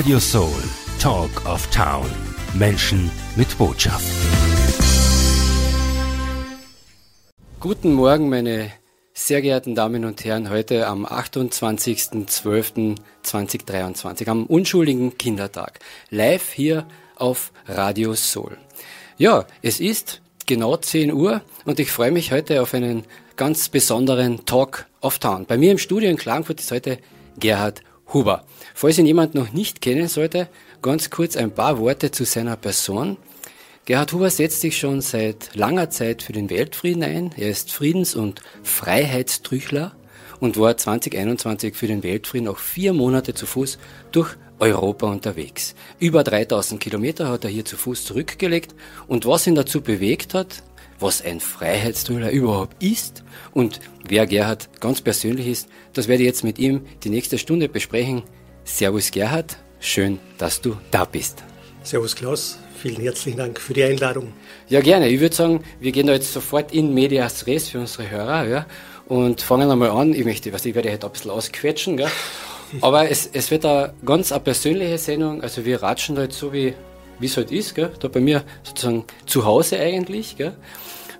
Radio Soul, Talk of Town. Menschen mit Botschaft. Guten Morgen, meine sehr geehrten Damen und Herren, heute am 28.12.2023, am unschuldigen Kindertag. Live hier auf Radio Soul. Ja, es ist genau 10 Uhr und ich freue mich heute auf einen ganz besonderen Talk of Town. Bei mir im Studio in Klagenfurt ist heute Gerhard Huber. Falls ihn jemand noch nicht kennen sollte, ganz kurz ein paar Worte zu seiner Person. Gerhard Huber setzt sich schon seit langer Zeit für den Weltfrieden ein. Er ist Friedens- und Freiheitstrüchler und war 2021 für den Weltfrieden auch vier Monate zu Fuß durch Europa unterwegs. Über 3000 Kilometer hat er hier zu Fuß zurückgelegt und was ihn dazu bewegt hat, was ein Freiheitstrühler überhaupt ist und wer Gerhard ganz persönlich ist, das werde ich jetzt mit ihm die nächste Stunde besprechen. Servus Gerhard, schön, dass du da bist. Servus Klaus, vielen herzlichen Dank für die Einladung. Ja, gerne. Ich würde sagen, wir gehen da jetzt sofort in Medias Res für unsere Hörer ja, und fangen einmal an. Ich möchte, was ich werde heute ein bisschen ausquetschen, gell? aber es, es wird eine ganz eine persönliche Sendung. Also wir ratschen da jetzt so, wie es halt ist, gell? da bei mir sozusagen zu Hause eigentlich. Gell?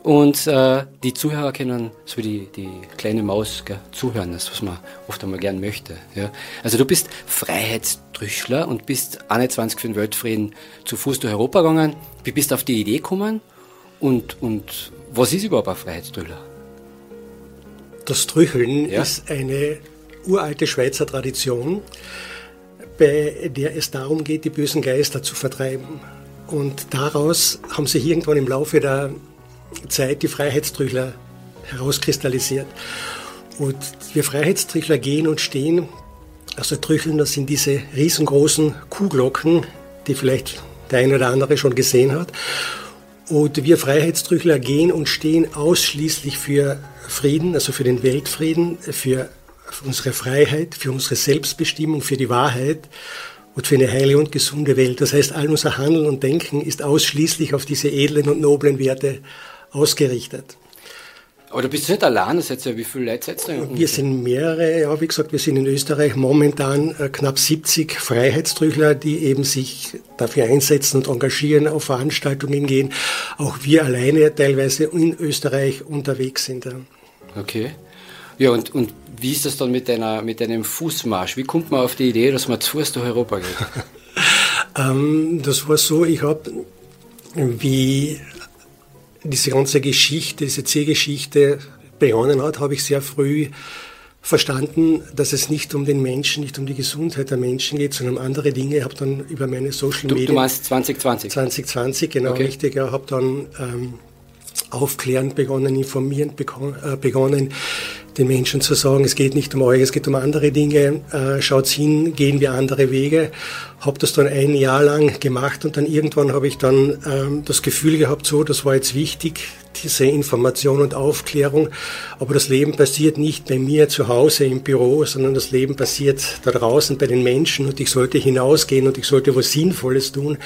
Und äh, die Zuhörer können so wie die, die kleine Maus gell, zuhören, das was man oft einmal gern möchte. Ja. Also du bist Freiheitstrüchler und bist 21 für den Weltfrieden zu Fuß durch Europa gegangen. Wie bist du auf die Idee gekommen? Und, und was ist überhaupt ein Freiheitstrüchler? Das Trücheln ja? ist eine uralte Schweizer Tradition, bei der es darum geht, die bösen Geister zu vertreiben. Und daraus haben sich irgendwann im Laufe der Zeit die Freiheitstrüchler herauskristallisiert. Und wir Freiheitstrüchler gehen und stehen, also Trücheln, das sind diese riesengroßen Kuhglocken, die vielleicht der eine oder andere schon gesehen hat. Und wir Freiheitstrüchler gehen und stehen ausschließlich für Frieden, also für den Weltfrieden, für unsere Freiheit, für unsere Selbstbestimmung, für die Wahrheit und für eine heile und gesunde Welt. Das heißt, all unser Handeln und Denken ist ausschließlich auf diese edlen und noblen Werte ausgerichtet. Aber du bist nicht allein, das heißt ja, wie viele Leute seid ihr? Wir sind mehrere, ja, wie gesagt, wir sind in Österreich momentan äh, knapp 70 Freiheitstrüchler, die eben sich dafür einsetzen und engagieren, auf Veranstaltungen gehen. Auch wir alleine teilweise in Österreich unterwegs sind. Okay. Ja, und, und wie ist das dann mit, deiner, mit deinem Fußmarsch? Wie kommt man auf die Idee, dass man zu Fuß durch Europa geht? ähm, das war so, ich habe, wie diese ganze Geschichte, diese C-Geschichte begonnen hat, habe ich sehr früh verstanden, dass es nicht um den Menschen, nicht um die Gesundheit der Menschen geht, sondern um andere Dinge. Ich habe dann über meine Social Media... Du, meinst 2020? 2020, genau, okay. richtig. Ich habe dann ähm, aufklärend begonnen, informierend äh, begonnen, den Menschen zu sagen, es geht nicht um euch, es geht um andere Dinge, äh, schaut's hin, gehen wir andere Wege. Habe das dann ein Jahr lang gemacht und dann irgendwann habe ich dann ähm, das Gefühl gehabt, so, das war jetzt wichtig, diese Information und Aufklärung. Aber das Leben passiert nicht bei mir zu Hause im Büro, sondern das Leben passiert da draußen bei den Menschen und ich sollte hinausgehen und ich sollte was Sinnvolles tun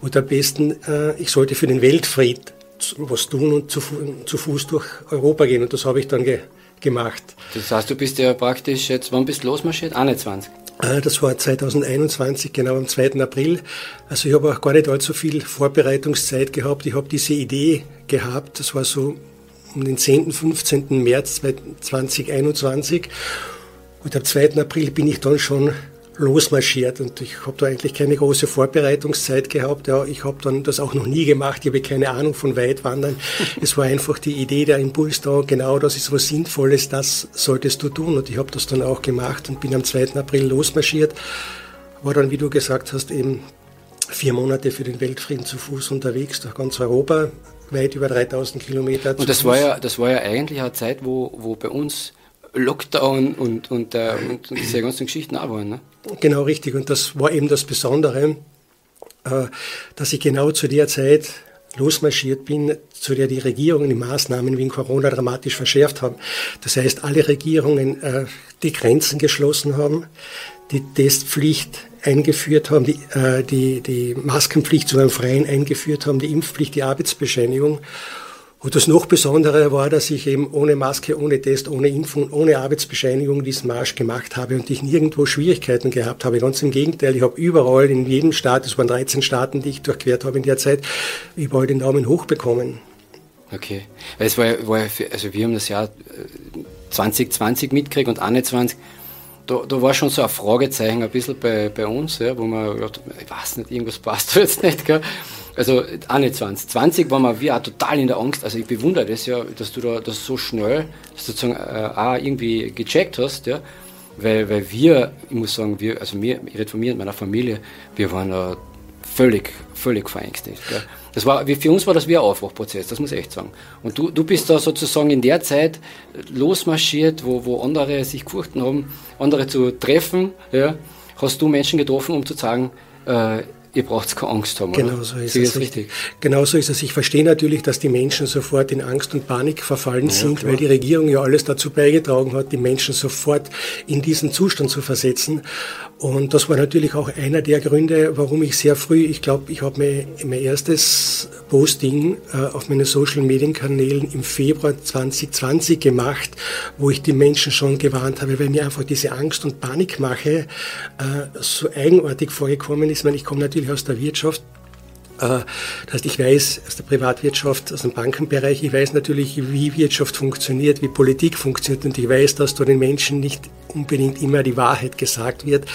und am besten, äh, ich sollte für den Weltfrieden was tun und zu, zu Fuß durch Europa gehen und das habe ich dann ge gemacht. Das heißt, du bist ja praktisch jetzt, wann bist du losmarschiert? 21? Äh, das war 2021, genau am 2. April. Also ich habe auch gar nicht allzu viel Vorbereitungszeit gehabt. Ich habe diese Idee gehabt, das war so um den 10., 15. März 2021. Und am 2. April bin ich dann schon losmarschiert und ich habe da eigentlich keine große Vorbereitungszeit gehabt. Ja, ich habe dann das auch noch nie gemacht. Ich habe keine Ahnung von Weitwandern. es war einfach die Idee, der Impuls da, genau das ist was Sinnvolles, das solltest du tun. Und ich habe das dann auch gemacht und bin am 2. April losmarschiert. War dann, wie du gesagt hast, eben vier Monate für den Weltfrieden zu Fuß unterwegs durch ganz Europa, weit über 3000 Kilometer. Und das war ja, das war ja eigentlich eine Zeit, wo, wo bei uns Lockdown und, und, äh, und diese ganzen Geschichten auch waren. Ne? Genau richtig. Und das war eben das Besondere, äh, dass ich genau zu der Zeit losmarschiert bin, zu der die Regierungen die Maßnahmen wegen Corona dramatisch verschärft haben. Das heißt, alle Regierungen äh, die Grenzen geschlossen haben, die Testpflicht eingeführt haben, die, äh, die, die Maskenpflicht zu einem Freien eingeführt haben, die Impfpflicht, die Arbeitsbescheinigung. Und das noch Besondere war, dass ich eben ohne Maske, ohne Test, ohne Impfung, ohne Arbeitsbescheinigung diesen Marsch gemacht habe und ich nirgendwo Schwierigkeiten gehabt habe. Ganz im Gegenteil, ich habe überall in jedem Staat, es waren 13 Staaten, die ich durchquert habe in der Zeit, überall den Daumen hoch bekommen. Okay. Es war, war also wir haben das Jahr 2020 äh, mitgekriegt und 21 da, da war schon so ein Fragezeichen ein bisschen bei, bei uns, ja, wo man, ich weiß nicht, irgendwas passt jetzt nicht, gell? Also auch nicht 20. 20 waren wir auch total in der Angst. Also ich bewundere das ja, dass du da das so schnell sozusagen äh, auch irgendwie gecheckt hast, ja. Weil, weil wir, ich muss sagen, wir, also mir, ich rede von mir und meiner Familie, wir waren da völlig, völlig verängstigt. Gell? Das war, für uns war das wie ein Aufwachprozess, das muss ich echt sagen. Und du, du bist da sozusagen in der Zeit losmarschiert, wo, wo andere sich gefurchten haben, andere zu treffen, ja, hast du Menschen getroffen, um zu sagen, äh, ihr braucht keine Angst haben. Genau so ist es. Richtig. Genau so ist es. Ich verstehe natürlich, dass die Menschen sofort in Angst und Panik verfallen ja, sind, klar. weil die Regierung ja alles dazu beigetragen hat, die Menschen sofort in diesen Zustand zu versetzen. Und das war natürlich auch einer der Gründe, warum ich sehr früh, ich glaube, ich habe mir mein erstes Posting äh, auf meinen Social Media Kanälen im Februar 2020 gemacht, wo ich die Menschen schon gewarnt habe, weil mir einfach diese Angst und Panikmache äh, so eigenartig vorgekommen ist. Ich, meine, ich komme natürlich aus der Wirtschaft, das heißt, ich weiß aus der Privatwirtschaft, aus dem Bankenbereich, ich weiß natürlich, wie Wirtschaft funktioniert, wie Politik funktioniert und ich weiß, dass da den Menschen nicht unbedingt immer die Wahrheit gesagt wird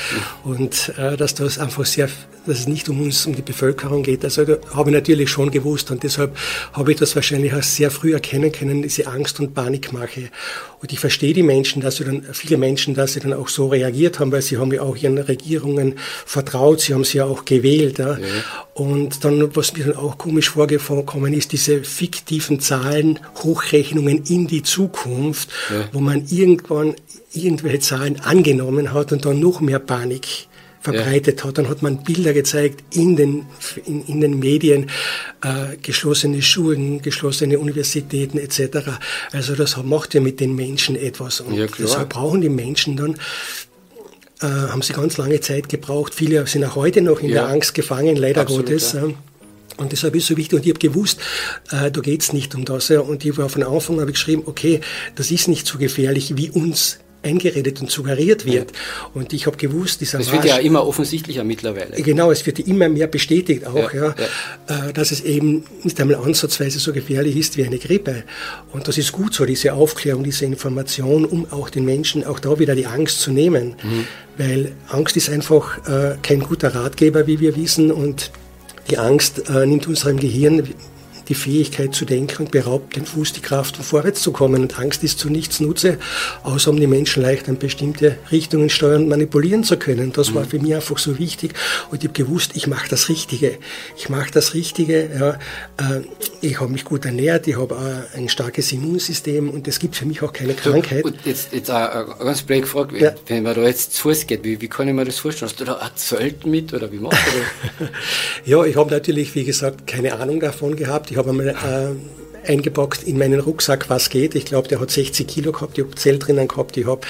und äh, dass das einfach sehr dass es nicht um uns, um die Bevölkerung geht. Also da habe ich natürlich schon gewusst und deshalb habe ich das wahrscheinlich auch sehr früh erkennen können, diese Angst und Panikmache. Und ich verstehe die Menschen, dass sie dann, viele Menschen, dass sie dann auch so reagiert haben, weil sie haben ja auch ihren Regierungen vertraut, sie haben sie ja auch gewählt. Ja. ja. Und dann, was mir dann auch komisch vorgekommen ist, diese fiktiven Zahlen, Hochrechnungen in die Zukunft, ja. wo man irgendwann irgendwelche Zahlen angenommen hat und dann noch mehr Panik verbreitet ja. hat. Dann hat man Bilder gezeigt in den, in, in den Medien, äh, geschlossene Schulen, geschlossene Universitäten etc. Also das macht ja mit den Menschen etwas. Und ja, deshalb brauchen die Menschen dann äh, haben sie ganz lange Zeit gebraucht. Viele sind auch heute noch in ja. der Angst gefangen, leider Absolut, Gottes. Ja. Und deshalb ist es so wichtig. Und ich habe gewusst, äh, da geht es nicht um das. Ja. Und ich war von Anfang an geschrieben, okay, das ist nicht so gefährlich, wie uns eingeredet und suggeriert wird. Und ich habe gewusst, dieser Es wird ja immer offensichtlicher mittlerweile. Genau, es wird immer mehr bestätigt auch, ja, ja, ja, äh, dass es eben nicht einmal ansatzweise so gefährlich ist wie eine Grippe. Und das ist gut so, diese Aufklärung, diese Information, um auch den Menschen auch da wieder die Angst zu nehmen. Mhm. Weil Angst ist einfach äh, kein guter Ratgeber, wie wir wissen. Und die Angst äh, nimmt unserem Gehirn die Fähigkeit zu denken und beraubt den Fuß die Kraft, um vorwärts zu kommen. Und Angst ist zu nichts Nutze, außer um die Menschen leicht in bestimmte Richtungen steuern und manipulieren zu können. Das war mhm. für mich einfach so wichtig. Und ich habe gewusst, ich mache das Richtige. Ich mache das Richtige. Ja. Äh, ich habe mich gut ernährt, ich habe ein starkes Immunsystem und es gibt für mich auch keine Krankheit. Und jetzt, jetzt eine ganz blöd gefragt, ja. wenn man da jetzt zu Fuß geht, wie, wie kann ich mir das vorstellen? Hast du da ein Zelt mit oder wie machst du das? ja, ich habe natürlich, wie gesagt, keine Ahnung davon gehabt. Ich habe einmal äh, eingepackt in meinen Rucksack, was geht. Ich glaube, der hat 60 Kilo gehabt, ich habe Zelt drinnen gehabt, ich habe,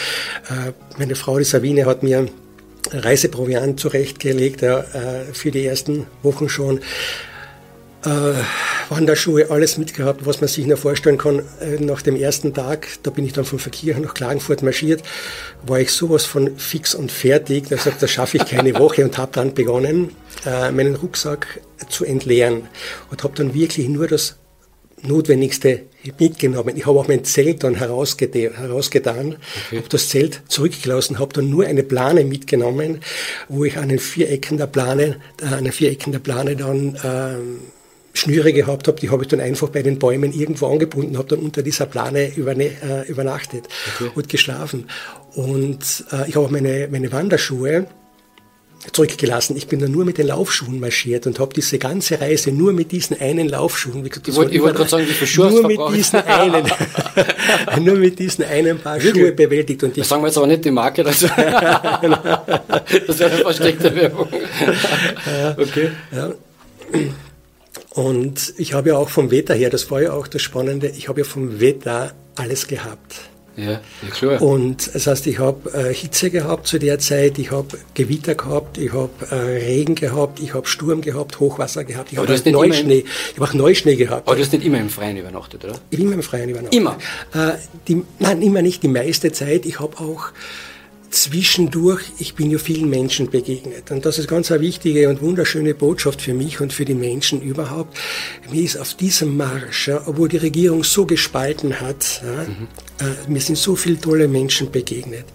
äh, meine Frau, die Sabine, hat mir Reiseproviant zurechtgelegt ja, äh, für die ersten Wochen schon. Äh, Wanderschuhe, alles mitgehabt, was man sich nur vorstellen kann. Äh, nach dem ersten Tag, da bin ich dann von Verkehr nach Klagenfurt marschiert, war ich sowas von fix und fertig. Da gesagt, das schaffe ich keine Woche und habe dann begonnen, äh, meinen Rucksack zu entleeren und habe dann wirklich nur das Notwendigste mitgenommen. Ich habe auch mein Zelt dann herausgetan, okay. habe das Zelt zurückgelassen, habe dann nur eine Plane mitgenommen, wo ich an den Vierecken der Plane, äh, an den Vierecken der Plane dann äh, Schnüre gehabt habe, die habe ich dann einfach bei den Bäumen irgendwo angebunden, habe dann unter dieser Plane überne, äh, übernachtet okay. und geschlafen. Und äh, ich habe auch meine, meine Wanderschuhe, zurückgelassen. Ich bin dann nur mit den Laufschuhen marschiert und habe diese ganze Reise nur mit diesen einen Laufschuhen. Gesagt, ich wollte wollt gerade sagen, wie viel Schuhe Nur mit diesen einen, nur mit diesen einen Paar Schuhe bewältigt. Und das sagen wir jetzt aber nicht die Marke, das, das wäre eine versteckte Werbung. okay. Ja. Und ich habe ja auch vom Wetter her, das war ja auch das Spannende, ich habe ja vom Wetter alles gehabt. Ja, ja klar. Und das heißt, ich habe äh, Hitze gehabt zu der Zeit, ich habe Gewitter gehabt, ich habe äh, Regen gehabt, ich habe Sturm gehabt, Hochwasser gehabt, ich habe Neuschnee, ich habe auch Neuschnee gehabt. Aber du hast nicht immer im Freien übernachtet, oder? Ich bin immer im Freien übernachtet. Immer? Äh, die, nein, immer nicht, die meiste Zeit. Ich habe auch zwischendurch, ich bin ja vielen Menschen begegnet. Und das ist ganz eine wichtige und wunderschöne Botschaft für mich und für die Menschen überhaupt. Mir ist auf diesem Marsch, ja, obwohl die Regierung so gespalten hat, ja, mhm. äh, mir sind so viele tolle Menschen begegnet.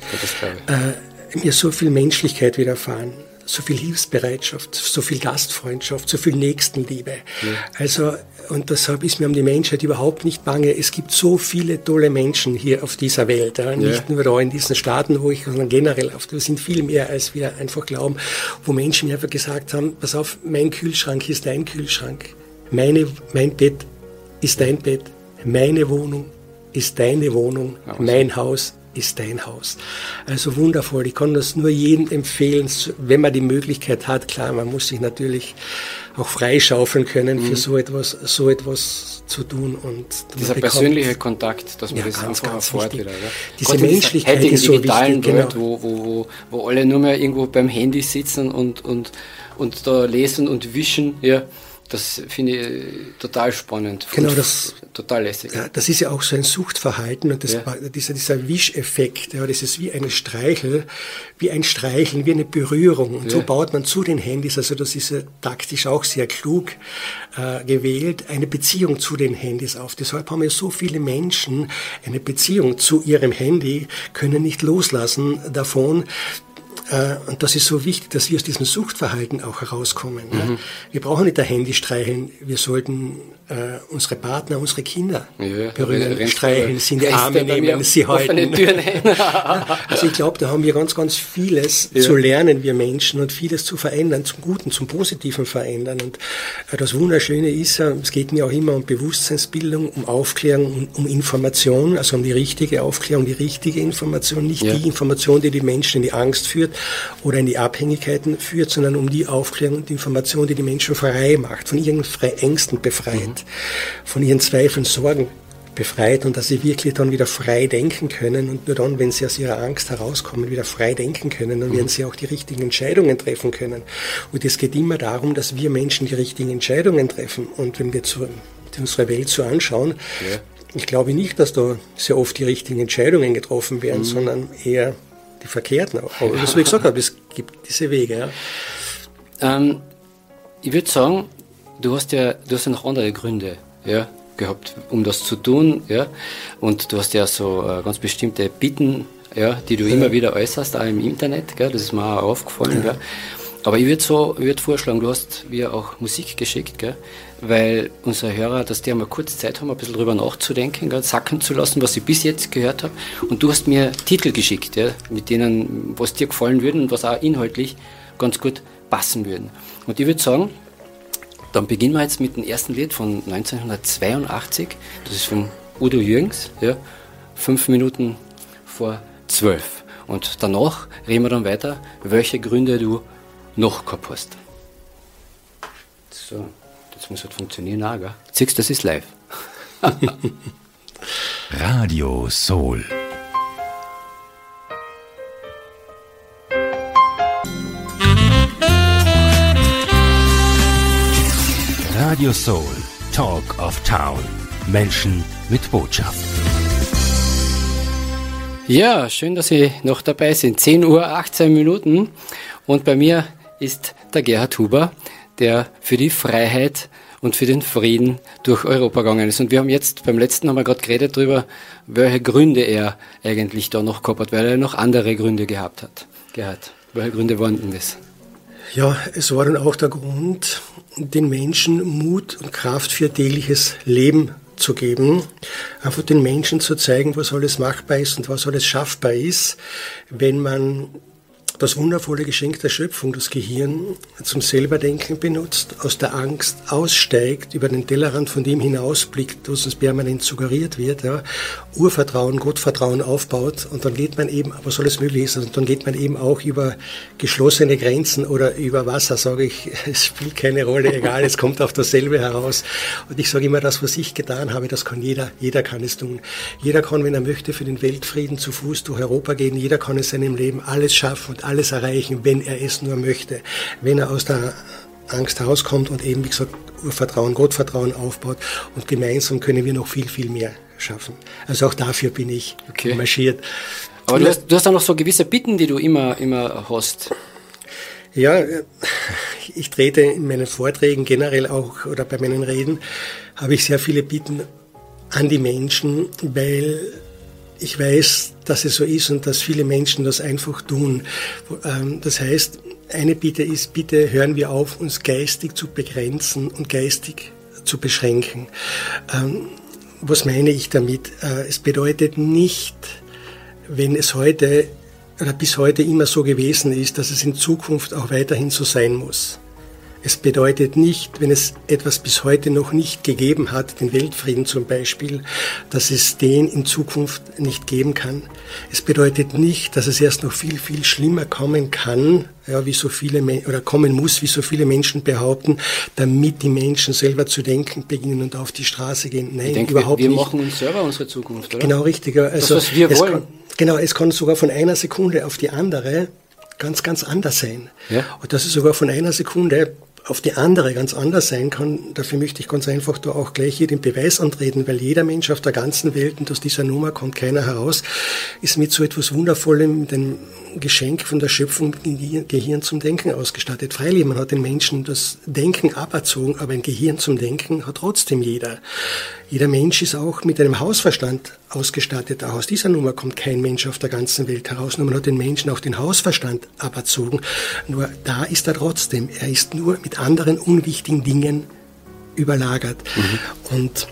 Äh, mir so viel Menschlichkeit widerfahren so viel Hilfsbereitschaft, so viel Gastfreundschaft, so viel Nächstenliebe. Ja. Also, und deshalb ist mir um die Menschheit überhaupt nicht bange. Es gibt so viele tolle Menschen hier auf dieser Welt, ja. nicht nur da in diesen Staaten, wo ich, sondern generell auf, wir sind viel mehr, als wir einfach glauben, wo Menschen mir einfach gesagt haben, pass auf, mein Kühlschrank ist dein Kühlschrank, meine, mein Bett ist dein Bett, meine Wohnung ist deine Wohnung, mein Haus ist dein Haus. Also wundervoll. Ich kann das nur jedem empfehlen, wenn man die Möglichkeit hat. Klar, man muss sich natürlich auch freischaufeln können, mhm. für so etwas, so etwas zu tun. Und Dieser persönliche Kontakt, dass man ja, das ganz, einfach ganz erfährt wieder. Ja? Diese Gott, Menschlichkeit ist so wichtig. Genau. wo, wo, wo alle nur mehr irgendwo beim Handy sitzen und, und, und da lesen und wischen, ja das finde ich total spannend. Genau, das, total lässig. Ja, das ist ja auch so ein Suchtverhalten und das, ja. dieser, dieser Wischeffekt, ja, das ist wie eine Streichel, wie ein Streicheln, wie eine Berührung. Und ja. so baut man zu den Handys, also das ist ja taktisch auch sehr klug äh, gewählt, eine Beziehung zu den Handys auf. Deshalb haben ja so viele Menschen eine Beziehung zu ihrem Handy, können nicht loslassen davon, äh, und das ist so wichtig, dass wir aus diesem Suchtverhalten auch herauskommen. Mhm. Wir brauchen nicht ein Handy streicheln, wir sollten äh, unsere Partner, unsere Kinder ja, berühren, streicheln, sie in die Arme nehmen, sie halten. also ich glaube, da haben wir ganz, ganz vieles ja. zu lernen, wir Menschen, und vieles zu verändern, zum Guten, zum Positiven verändern. Und äh, das Wunderschöne ist, äh, es geht mir auch immer um Bewusstseinsbildung, um Aufklärung, um, um Information, also um die richtige Aufklärung, die richtige Information, nicht ja. die Information, die die Menschen in die Angst führt oder in die Abhängigkeiten führt, sondern um die Aufklärung und die Information, die die Menschen frei macht, von ihren Ängsten befreit. Mhm von ihren Zweifeln, Sorgen befreit und dass sie wirklich dann wieder frei denken können und nur dann, wenn sie aus ihrer Angst herauskommen, wieder frei denken können, dann werden mhm. sie auch die richtigen Entscheidungen treffen können. Und es geht immer darum, dass wir Menschen die richtigen Entscheidungen treffen. Und wenn wir zu, unsere Welt so anschauen, ja. ich glaube nicht, dass da sehr oft die richtigen Entscheidungen getroffen werden, mhm. sondern eher die verkehrten. Aber ja. was ich gesagt habe, es gibt diese Wege. Ja. Ähm, ich würde sagen, du hast ja, du hast ja noch andere Gründe, ja, gehabt, um das zu tun, ja. Und du hast ja so äh, ganz bestimmte Bitten, ja, die du ja. immer wieder äußerst, auch im Internet, gell, das ist mir auch aufgefallen, ja. Aber ich würde so, würd vorschlagen, du hast mir auch Musik geschickt, gell? Weil unsere Hörer, dass die einmal kurz Zeit haben, ein bisschen drüber nachzudenken, gell? sacken zu lassen, was ich bis jetzt gehört habe. Und du hast mir Titel geschickt, ja? mit denen, was dir gefallen würden und was auch inhaltlich ganz gut passen würden. Und ich würde sagen, dann beginnen wir jetzt mit dem ersten Lied von 1982. Das ist von Udo Jürgens, ja, fünf Minuten vor zwölf. Und danach reden wir dann weiter, welche Gründe du noch gehabt hast. So, das muss halt funktionieren, auch, gell? Siehst das ist live. Radio Soul. Radio Soul, Talk of Town. Menschen mit Botschaft. Ja, schön, dass Sie noch dabei sind. 10 Uhr 18 Minuten und bei mir ist der Gerhard Huber, der für die Freiheit und für den Frieden durch Europa gegangen ist. Und wir haben jetzt, beim letzten wir gerade geredet darüber, welche Gründe er eigentlich da noch gehabt hat, weil er noch andere Gründe gehabt hat. Gerhard, welche Gründe waren denn das? Ja, es war dann auch der Grund, den Menschen Mut und Kraft für tägliches Leben zu geben, einfach den Menschen zu zeigen, was alles machbar ist und was alles schaffbar ist, wenn man das wundervolle Geschenk der Schöpfung, das Gehirn, zum Selberdenken benutzt, aus der Angst aussteigt, über den Tellerrand von dem hinausblickt, was uns permanent suggeriert wird, ja, Urvertrauen, Gottvertrauen aufbaut und dann geht man eben, was alles möglich ist, und dann geht man eben auch über geschlossene Grenzen oder über Wasser, sage ich, es spielt keine Rolle, egal, es kommt auf dasselbe heraus. Und ich sage immer, das, was ich getan habe, das kann jeder, jeder kann es tun. Jeder kann, wenn er möchte, für den Weltfrieden zu Fuß durch Europa gehen, jeder kann in seinem Leben alles schaffen und alles erreichen, wenn er es nur möchte. Wenn er aus der Angst herauskommt und eben, wie gesagt, Urvertrauen, Gottvertrauen aufbaut und gemeinsam können wir noch viel, viel mehr schaffen. Also auch dafür bin ich okay. marschiert. Aber du hast, du hast auch noch so gewisse Bitten, die du immer, immer hast. Ja, ich trete in meinen Vorträgen generell auch oder bei meinen Reden habe ich sehr viele Bitten an die Menschen, weil ich weiß, dass es so ist und dass viele Menschen das einfach tun. Ähm, das heißt, eine Bitte ist, bitte hören wir auf, uns geistig zu begrenzen und geistig zu beschränken. Ähm, was meine ich damit? Äh, es bedeutet nicht, wenn es heute oder bis heute immer so gewesen ist, dass es in Zukunft auch weiterhin so sein muss. Es bedeutet nicht, wenn es etwas bis heute noch nicht gegeben hat, den Weltfrieden zum Beispiel, dass es den in Zukunft nicht geben kann. Es bedeutet nicht, dass es erst noch viel, viel schlimmer kommen kann, ja, wie so viele oder kommen muss, wie so viele Menschen behaupten, damit die Menschen selber zu denken beginnen und auf die Straße gehen. Nein, denke, überhaupt wir, wir nicht. Wir machen uns selber unsere Zukunft, oder? Genau, richtig. Also das, was wir wollen. Kann, genau, es kann sogar von einer Sekunde auf die andere ganz, ganz anders sein. Ja? Und das ist sogar von einer Sekunde auf die andere ganz anders sein kann, dafür möchte ich ganz einfach da auch gleich hier den Beweis antreten, weil jeder Mensch auf der ganzen Welt, und aus dieser Nummer kommt keiner heraus, ist mit so etwas Wundervollem, einem Geschenk von der Schöpfung Gehirn zum Denken ausgestattet. Freilich, man hat den Menschen das Denken aberzogen, aber ein Gehirn zum Denken hat trotzdem jeder. Jeder Mensch ist auch mit einem Hausverstand ausgestattet. Auch aus dieser Nummer kommt kein Mensch auf der ganzen Welt heraus. Nur man hat den Menschen auch den Hausverstand aberzogen. Nur da ist er trotzdem. Er ist nur mit anderen unwichtigen Dingen überlagert. Mhm. Und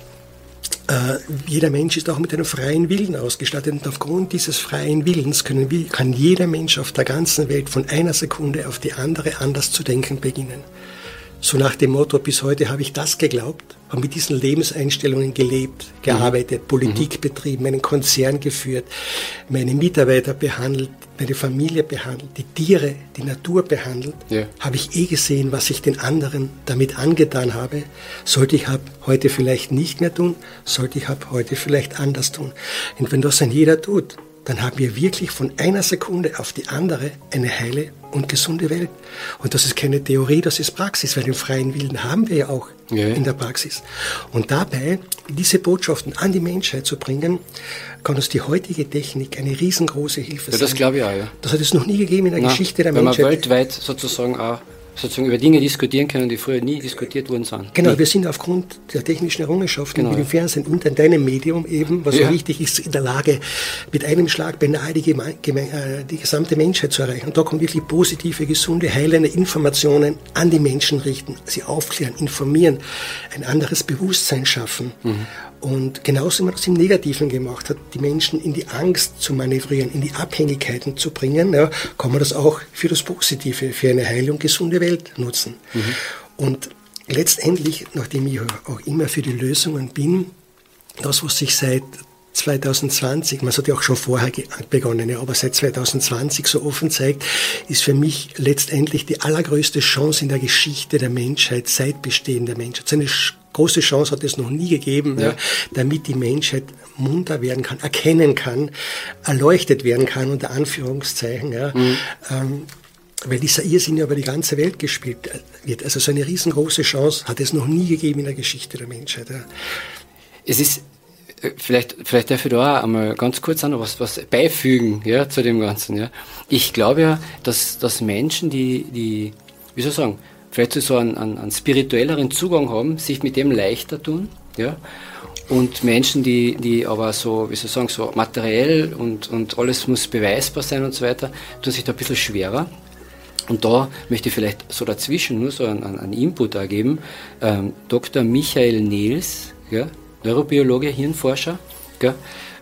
äh, jeder Mensch ist auch mit einem freien Willen ausgestattet und aufgrund dieses freien Willens wir, kann jeder Mensch auf der ganzen Welt von einer Sekunde auf die andere anders zu denken beginnen. So nach dem Motto, bis heute habe ich das geglaubt, habe mit diesen Lebenseinstellungen gelebt, gearbeitet, mhm. Politik betrieben, einen Konzern geführt, meine Mitarbeiter behandelt, meine Familie behandelt, die Tiere, die Natur behandelt, ja. habe ich eh gesehen, was ich den anderen damit angetan habe. Sollte ich ab heute vielleicht nicht mehr tun, sollte ich ab heute vielleicht anders tun. Und wenn das ein jeder tut, dann haben wir wirklich von einer Sekunde auf die andere eine heile und gesunde Welt. Und das ist keine Theorie, das ist Praxis, weil den freien Willen haben wir ja auch ja. in der Praxis. Und dabei, diese Botschaften an die Menschheit zu bringen, kann uns die heutige Technik eine riesengroße Hilfe sein. Ja, das glaube ich auch, ja. Das hat es noch nie gegeben in der Na, Geschichte der wenn Menschheit. Wenn man weltweit sozusagen auch sozusagen über Dinge diskutieren können, die früher nie diskutiert worden sind. Genau, nie. wir sind aufgrund der technischen Errungenschaften genau. wie dem Fernsehen und in deinem Medium eben, was ja. so wichtig ist, in der Lage, mit einem Schlag beinahe die, äh, die, gesamte Menschheit zu erreichen. Und da kommen wirklich positive, gesunde, heilende Informationen an die Menschen richten, sie aufklären, informieren, ein anderes Bewusstsein schaffen. Mhm. Und genauso wie man das im Negativen gemacht hat, die Menschen in die Angst zu manövrieren, in die Abhängigkeiten zu bringen, ja, kann man das auch für das Positive, für eine heile und gesunde Welt nutzen. Mhm. Und letztendlich, nachdem ich auch immer für die Lösungen bin, das, was sich seit 2020, man hat ja auch schon vorher begonnen, ja, aber seit 2020 so offen zeigt, ist für mich letztendlich die allergrößte Chance in der Geschichte der Menschheit, seit Bestehen der Menschheit. Eine große Chance hat es noch nie gegeben, ja. Ja, damit die Menschheit munter werden kann, erkennen kann, erleuchtet werden kann, unter Anführungszeichen. Ja. Mhm. Ähm, weil dieser Irrsinn ja über die ganze Welt gespielt wird. Also so eine riesengroße Chance hat es noch nie gegeben in der Geschichte der Menschheit. Es ist vielleicht, vielleicht darf ich da auch einmal ganz kurz noch was, was beifügen ja, zu dem Ganzen. Ja. Ich glaube ja, dass, dass Menschen, die, die, wie soll ich sagen, vielleicht so einen, einen, einen spirituelleren Zugang haben, sich mit dem leichter tun. Ja. Und Menschen, die, die aber so, wie soll ich sagen, so materiell und, und alles muss beweisbar sein und so weiter, tun sich da ein bisschen schwerer. Und da möchte ich vielleicht so dazwischen nur so einen, einen Input ergeben. Ähm, Dr. Michael Nils, ja, Neurobiologe, Hirnforscher, gell,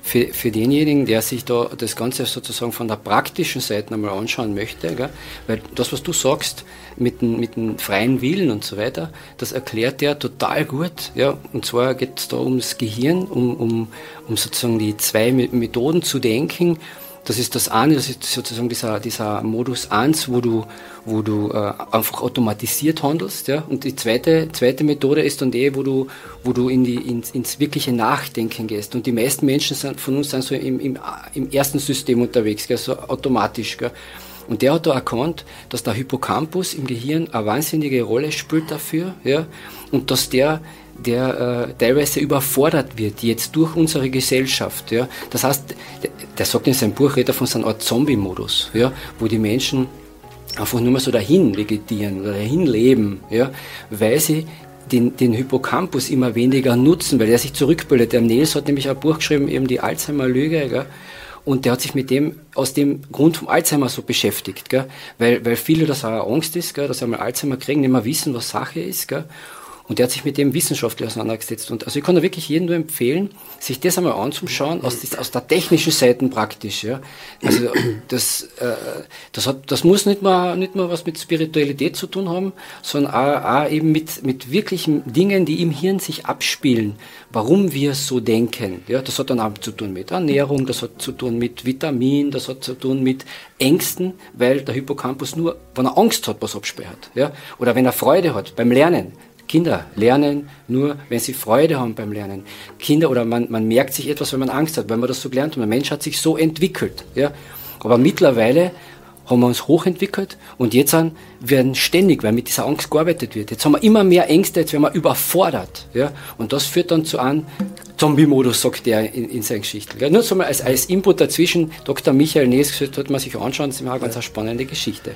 für, für denjenigen, der sich da das Ganze sozusagen von der praktischen Seite einmal anschauen möchte, gell? weil das, was du sagst, mit dem, mit dem freien Willen und so weiter, das erklärt der total gut. Ja? Und zwar geht es da ums Gehirn, um, um, um sozusagen die zwei Methoden zu denken. Das ist das eine, das ist sozusagen dieser, dieser Modus 1, wo du, wo du äh, einfach automatisiert handelst. Ja? Und die zweite, zweite Methode ist dann die, wo du, wo du in die, ins, ins wirkliche Nachdenken gehst. Und die meisten Menschen sind, von uns sind so im, im, im ersten System unterwegs, gell? so automatisch. Gell? Und der hat da erkannt, dass der Hippocampus im Gehirn eine wahnsinnige Rolle spielt dafür, ja, und dass der der äh, teilweise überfordert wird jetzt durch unsere Gesellschaft. Ja. Das heißt, der, der sagt in seinem Buch, redet er von so einer Art Zombie-Modus, ja, wo die Menschen einfach nur mal so dahin vegetieren oder dahin leben, ja, weil sie den, den Hippocampus immer weniger nutzen, weil er sich zurückbildet. Der Nils hat nämlich ein Buch geschrieben, eben die Alzheimer-Lüge, und der hat sich mit dem aus dem Grund vom Alzheimer so beschäftigt, gell? Weil, weil viele das auch Angst ist, gell? dass sie einmal Alzheimer kriegen, nicht mehr wissen, was Sache ist. Gell? Und der hat sich mit dem wissenschaftlich auseinandergesetzt. Und also ich kann da wirklich jedem nur empfehlen, sich das einmal anzuschauen, aus, aus der technischen Seite praktisch. Ja. Also das, äh, das, hat, das muss nicht mal, nicht mal was mit Spiritualität zu tun haben, sondern auch, auch eben mit, mit wirklichen Dingen, die im Hirn sich abspielen, warum wir so denken. Ja. Das hat dann auch zu tun mit Ernährung, das hat zu tun mit Vitamin, das hat zu tun mit Ängsten, weil der Hippocampus nur, wenn er Angst hat, was abspeichert. Ja. Oder wenn er Freude hat beim Lernen Kinder lernen nur, wenn sie Freude haben beim Lernen. Kinder oder man, man merkt sich etwas, wenn man Angst hat, weil man das so gelernt hat. Der Mensch hat sich so entwickelt. Ja? Aber mittlerweile haben wir uns hochentwickelt und jetzt werden ständig, weil mit dieser Angst gearbeitet wird. Jetzt haben wir immer mehr Ängste, jetzt werden wir überfordert. Ja? Und das führt dann zu einem Zombie-Modus, sagt er in, in seiner Geschichte. Ja? Nur so mal als, als Input dazwischen, Dr. Michael Nees, sollte man sich anschauen, das ist immer eine ganz spannende Geschichte.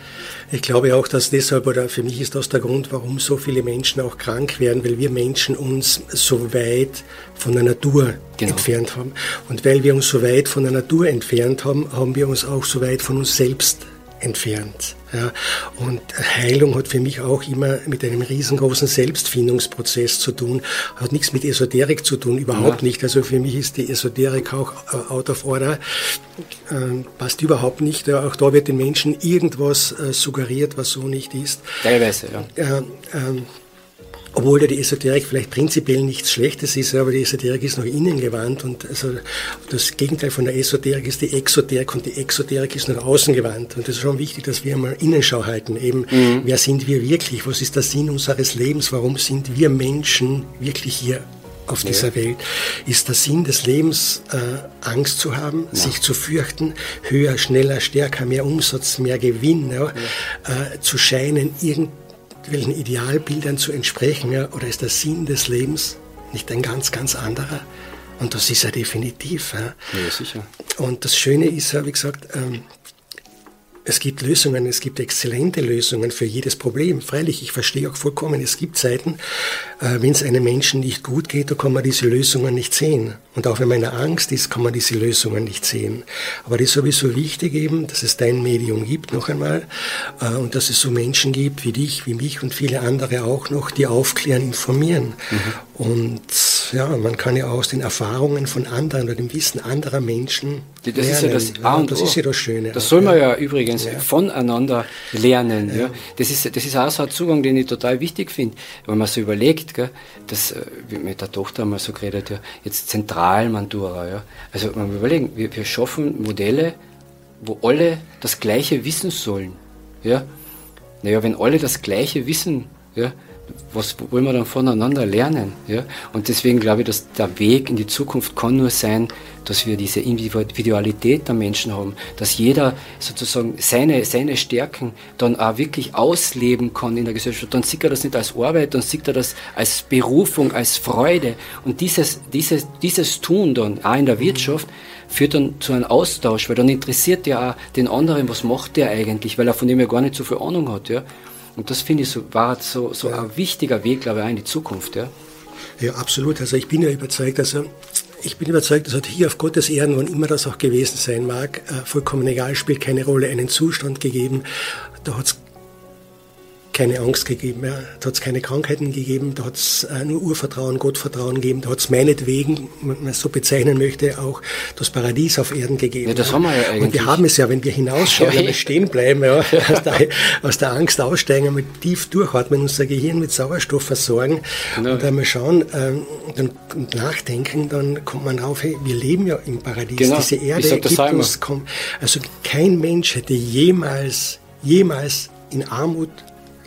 Ich glaube auch, dass deshalb, oder für mich ist das der Grund, warum so viele Menschen auch krank werden, weil wir Menschen uns so weit von der Natur genau. entfernt haben. Und weil wir uns so weit von der Natur entfernt haben, haben wir uns auch so weit von uns selbst entfernt. Ja. Und Heilung hat für mich auch immer mit einem riesengroßen Selbstfindungsprozess zu tun, hat nichts mit Esoterik zu tun, überhaupt ja. nicht. Also für mich ist die Esoterik auch äh, out of order, äh, passt überhaupt nicht. Auch da wird den Menschen irgendwas äh, suggeriert, was so nicht ist. Teilweise, ja. Ähm, obwohl ja die Esoterik vielleicht prinzipiell nichts Schlechtes ist, aber die Esoterik ist nach innen gewandt und also das Gegenteil von der Esoterik ist die Exoterik und die Exoterik ist nach außen gewandt. Und das ist schon wichtig, dass wir mal Innenschau halten. Eben, mhm. wer sind wir wirklich? Was ist der Sinn unseres Lebens? Warum sind wir Menschen wirklich hier auf ja. dieser Welt? Ist der Sinn des Lebens, äh, Angst zu haben, ja. sich zu fürchten, höher, schneller, stärker, mehr Umsatz, mehr Gewinn, ja, äh, zu scheinen, irgendwie welchen Idealbildern zu entsprechen, ja, oder ist der Sinn des Lebens nicht ein ganz, ganz anderer? Und das ist ja definitiv. Ja, ja sicher. Und das Schöne ist ja, wie gesagt, ähm, es gibt Lösungen, es gibt exzellente Lösungen für jedes Problem. Freilich, ich verstehe auch vollkommen, es gibt Zeiten, äh, wenn es einem Menschen nicht gut geht, da kann man diese Lösungen nicht sehen. Und auch wenn man in Angst ist, kann man diese Lösungen nicht sehen. Aber das ist sowieso wichtig eben, dass es dein Medium gibt, noch einmal, äh, und dass es so Menschen gibt wie dich, wie mich und viele andere auch noch, die aufklären, informieren. Mhm. Und ja, man kann ja aus den Erfahrungen von anderen oder dem Wissen anderer Menschen das lernen. ist ja das A und Das ist ja das Schöne. Das soll man ja übrigens ja. voneinander lernen. Ja. Das, ist, das ist auch so ein Zugang, den ich total wichtig finde, wenn man so überlegt, gell, dass, äh, wie mit der Tochter einmal so geredet, ja, jetzt Zentralmandura. Ja. Also man überlegen, wir, wir schaffen Modelle, wo alle das Gleiche wissen sollen. Ja. Naja, wenn alle das Gleiche wissen, ja, was wollen wir dann voneinander lernen? Ja? Und deswegen glaube ich, dass der Weg in die Zukunft kann nur sein, dass wir diese Individualität der Menschen haben, dass jeder sozusagen seine, seine Stärken dann auch wirklich ausleben kann in der Gesellschaft. Dann sieht er das nicht als Arbeit, dann sieht er das als Berufung, als Freude. Und dieses, dieses, dieses Tun dann auch in der Wirtschaft führt dann zu einem Austausch, weil dann interessiert ja auch den anderen, was macht der eigentlich, weil er von dem ja gar nicht so viel Ahnung hat. Ja? Und das finde ich so, war so, so ja. ein wichtiger Weg, glaube ich, in die Zukunft. Ja? ja, absolut. Also ich bin ja überzeugt, also ich bin überzeugt, das hat hier auf Gottes Erden, wann immer das auch gewesen sein mag, äh, vollkommen egal, spielt keine Rolle, einen Zustand gegeben. Da hat es keine Angst gegeben, ja. da hat es keine Krankheiten gegeben, da hat es äh, nur Urvertrauen, Gottvertrauen gegeben, da hat es meinetwegen, wenn man es so bezeichnen möchte, auch das Paradies auf Erden gegeben. Ja, das ja. haben wir ja eigentlich. Und wir haben es ja, wenn wir hinausschauen, ja, wenn wir stehen bleiben, ja, aus, der, aus, der, Angst aussteigen, einmal tief durchatmen, unser Gehirn mit Sauerstoff versorgen genau. und einmal schauen ähm, dann, und nachdenken, dann kommt man drauf, hey, wir leben ja im Paradies. Genau. Diese Erde gibt uns, also kein Mensch hätte jemals, jemals in Armut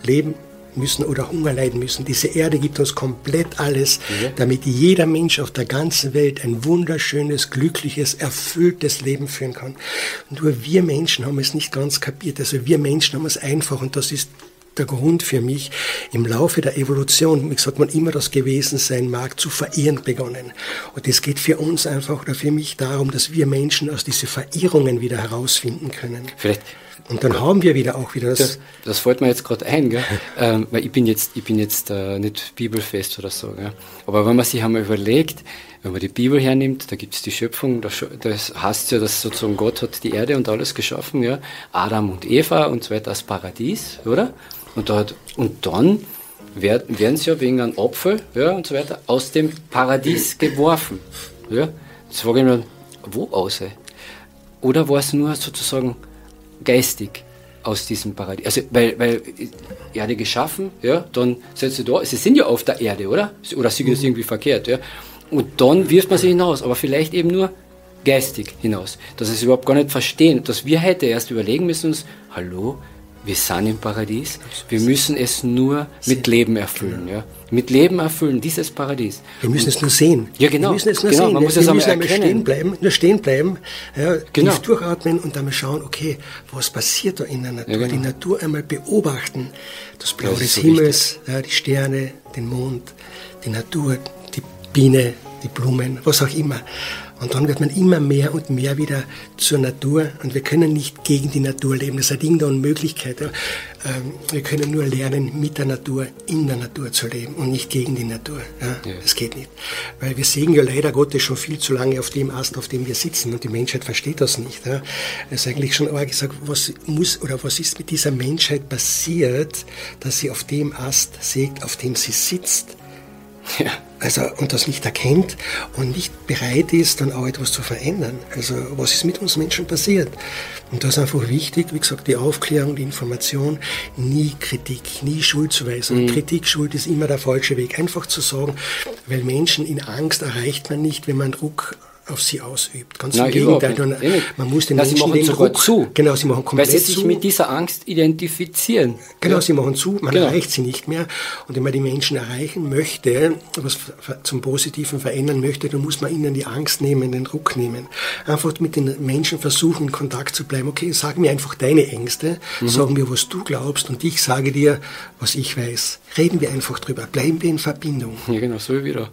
leben müssen oder Hunger leiden müssen. Diese Erde gibt uns komplett alles, ja. damit jeder Mensch auf der ganzen Welt ein wunderschönes, glückliches, erfülltes Leben führen kann. Nur wir Menschen haben es nicht ganz kapiert. Also wir Menschen haben es einfach und das ist der Grund für mich, im Laufe der Evolution, wie gesagt, man immer das gewesen sein mag, zu verirren begonnen. Und es geht für uns einfach oder für mich darum, dass wir Menschen aus diesen Verirrungen wieder herausfinden können. Vielleicht und dann haben wir wieder auch wieder das. Das, das fällt mir jetzt gerade ein, gell? ähm, weil ich bin jetzt, ich bin jetzt äh, nicht bibelfest oder so. Gell? Aber wenn man sich einmal überlegt, wenn man die Bibel hernimmt, da gibt es die Schöpfung, das, das heißt ja, dass sozusagen Gott hat die Erde und alles geschaffen, ja? Adam und Eva und so weiter, das Paradies, oder? Und, dort, und dann werden, werden sie ja wegen einem Apfel ja, und so weiter aus dem Paradies geworfen. Ja? Jetzt frage ich mich, wo aus? Oder war es nur sozusagen geistig aus diesem Paradies. Also, weil, weil Erde geschaffen, ja, dann sind sie da, sie sind ja auf der Erde, oder? Oder sie das mhm. irgendwie verkehrt, ja. Und dann wirft man sie hinaus, aber vielleicht eben nur geistig hinaus. Dass sie es überhaupt gar nicht verstehen, dass wir heute erst überlegen müssen uns, hallo, wir sind im Paradies, wir müssen es nur mit Leben erfüllen. Ja? Mit Leben erfüllen, dieses Paradies. Wir müssen es nur sehen. Ja, genau. Wir müssen es nur genau, sehen. Man muss wir es müssen einmal stehen bleiben, nur stehen bleiben, ja, genau. tief durchatmen und dann mal schauen, okay, was passiert da in der Natur? Ja, genau. Die Natur einmal beobachten, das Blau das des so Himmels, ja, die Sterne, den Mond, die Natur, die Biene, die Blumen, was auch immer. Und dann wird man immer mehr und mehr wieder zur Natur. Und wir können nicht gegen die Natur leben. Das ist ein Ding der Unmöglichkeit. Ähm, wir können nur lernen, mit der Natur, in der Natur zu leben und nicht gegen die Natur. Das geht nicht. Weil wir sägen ja leider Gottes schon viel zu lange auf dem Ast, auf dem wir sitzen. Und die Menschheit versteht das nicht. Es ist eigentlich schon arg gesagt, was muss oder was ist mit dieser Menschheit passiert, dass sie auf dem Ast sägt, auf dem sie sitzt. Ja. Also, und das nicht erkennt und nicht bereit ist, dann auch etwas zu verändern. Also, was ist mit uns Menschen passiert? Und das ist einfach wichtig, wie gesagt, die Aufklärung, die Information, nie Kritik, nie Schuldzuweisung. Mhm. Kritik, Schuld ist immer der falsche Weg. Einfach zu sagen, weil Menschen in Angst erreicht man nicht, wenn man Druck auf sie ausübt. Ganz Nein, im Gegenteil. Man, muss den Na, Menschen den Druck, zu. Genau, sie machen komplett Weil sie sich zu. mit dieser Angst identifizieren. Genau, ja. sie machen zu, man genau. erreicht sie nicht mehr. Und wenn man die Menschen erreichen möchte, was zum Positiven verändern möchte, dann muss man ihnen die Angst nehmen, den Druck nehmen. Einfach mit den Menschen versuchen, in Kontakt zu bleiben. Okay, sag mir einfach deine Ängste, mhm. sag mir, was du glaubst und ich sage dir, was ich weiß. Reden wir einfach drüber, bleiben wir in Verbindung. Ja, genau, so wie wieder.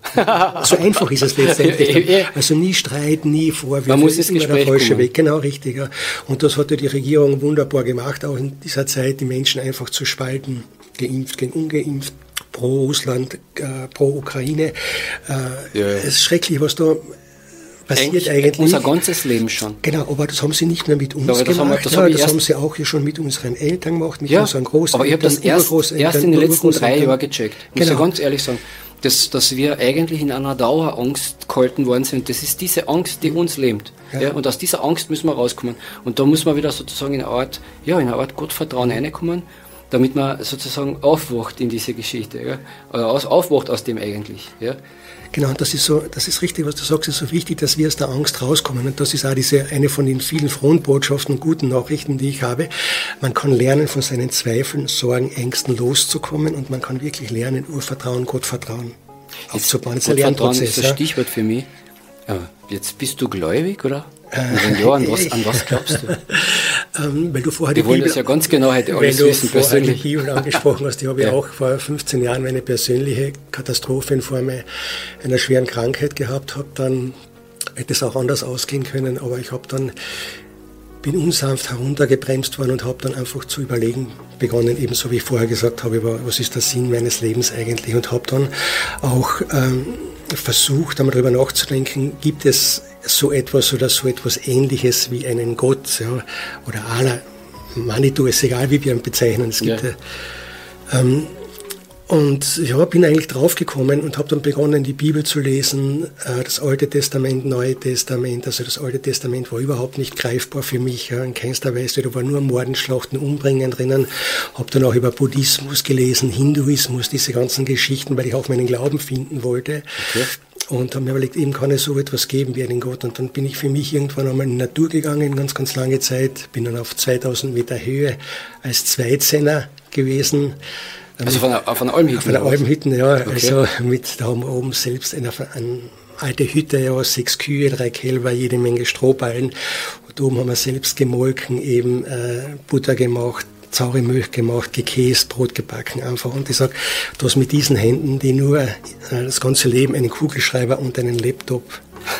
so einfach ist es letztendlich. Also nie Streit, nie Vorwürfe. Man muss es immer der falsche kommen. Weg. Genau, richtig. Ja. Und das hat ja die Regierung wunderbar gemacht, auch in dieser Zeit die Menschen einfach zu spalten, geimpft gegen ungeimpft, pro Russland, äh, pro Ukraine. Äh, ja. Es ist schrecklich, was da passiert eigentlich, eigentlich. Unser ganzes Leben schon. Genau, aber das haben sie nicht nur mit uns aber gemacht, das, haben, das, ja, das haben sie auch schon mit unseren Eltern gemacht, mit ja, unseren Großeltern. Aber ich habe das erst, erst in den letzten drei Jahren gecheckt, muss genau. ich ganz ehrlich sagen dass, dass wir eigentlich in einer Dauerangst gehalten worden sind. Das ist diese Angst, die uns lähmt. Ja. ja. und aus dieser Angst müssen wir rauskommen. Und da muss man wieder sozusagen in eine Art, ja, in eine Art Gottvertrauen reinkommen, damit man sozusagen aufwacht in diese Geschichte. Ja? Oder aus, aufwacht aus dem eigentlich. Ja? Genau, das ist so, das ist richtig, was du sagst, es ist so wichtig, dass wir aus der Angst rauskommen. Und das ist auch diese, eine von den vielen frohen Botschaften und guten Nachrichten, die ich habe. Man kann lernen, von seinen Zweifeln, Sorgen, Ängsten loszukommen und man kann wirklich lernen, Urvertrauen, Gottvertrauen aufzubauen. Das ist ein Lernprozess. ist das Stichwort für mich. Jetzt bist du gläubig, oder? Und ja, an was, an was glaubst du? ähm, weil du vorher Wir die wollen Bibel, das ja ganz genau heute alles weil wissen, du vorher persönlich. die Bibel angesprochen hast, ich habe ja. auch vor 15 Jahren meine persönliche Katastrophe in Form einer schweren Krankheit gehabt, habe dann hätte es auch anders ausgehen können, aber ich habe dann bin unsanft heruntergebremst worden und habe dann einfach zu überlegen begonnen, ebenso wie ich vorher gesagt habe, was ist der Sinn meines Lebens eigentlich und habe dann auch ähm, versucht, einmal darüber nachzudenken, gibt es so etwas oder so etwas Ähnliches wie einen Gott ja, oder Allah, Manitou, ist egal, wie wir ihn bezeichnen. Es gibt ja. Ähm, und ja, bin eigentlich draufgekommen und habe dann begonnen, die Bibel zu lesen, äh, das Alte Testament, Neue Testament. Also das Alte Testament war überhaupt nicht greifbar für mich, in keinster Weise. Da war nur Morden, Schlachten, Umbringen drinnen. Habe dann auch über Buddhismus gelesen, Hinduismus, diese ganzen Geschichten, weil ich auch meinen Glauben finden wollte. Okay. Und habe mir überlegt, eben kann es so etwas geben wie einen Gott. Und dann bin ich für mich irgendwann einmal in die Natur gegangen, ganz, ganz lange Zeit. Bin dann auf 2000 Meter Höhe als Zweizehner gewesen also von der, von Almhütten? Von der Almhütten, ja. Okay. Also mit, da haben wir oben selbst eine, eine alte Hütte, ja, sechs Kühe, drei Kälber, jede Menge Strohballen. Und oben haben wir selbst gemolken, eben äh, Butter gemacht, saure Milch gemacht, gekäst, Brot gebacken einfach. Und ich sag, dass mit diesen Händen, die nur äh, das ganze Leben einen Kugelschreiber und einen Laptop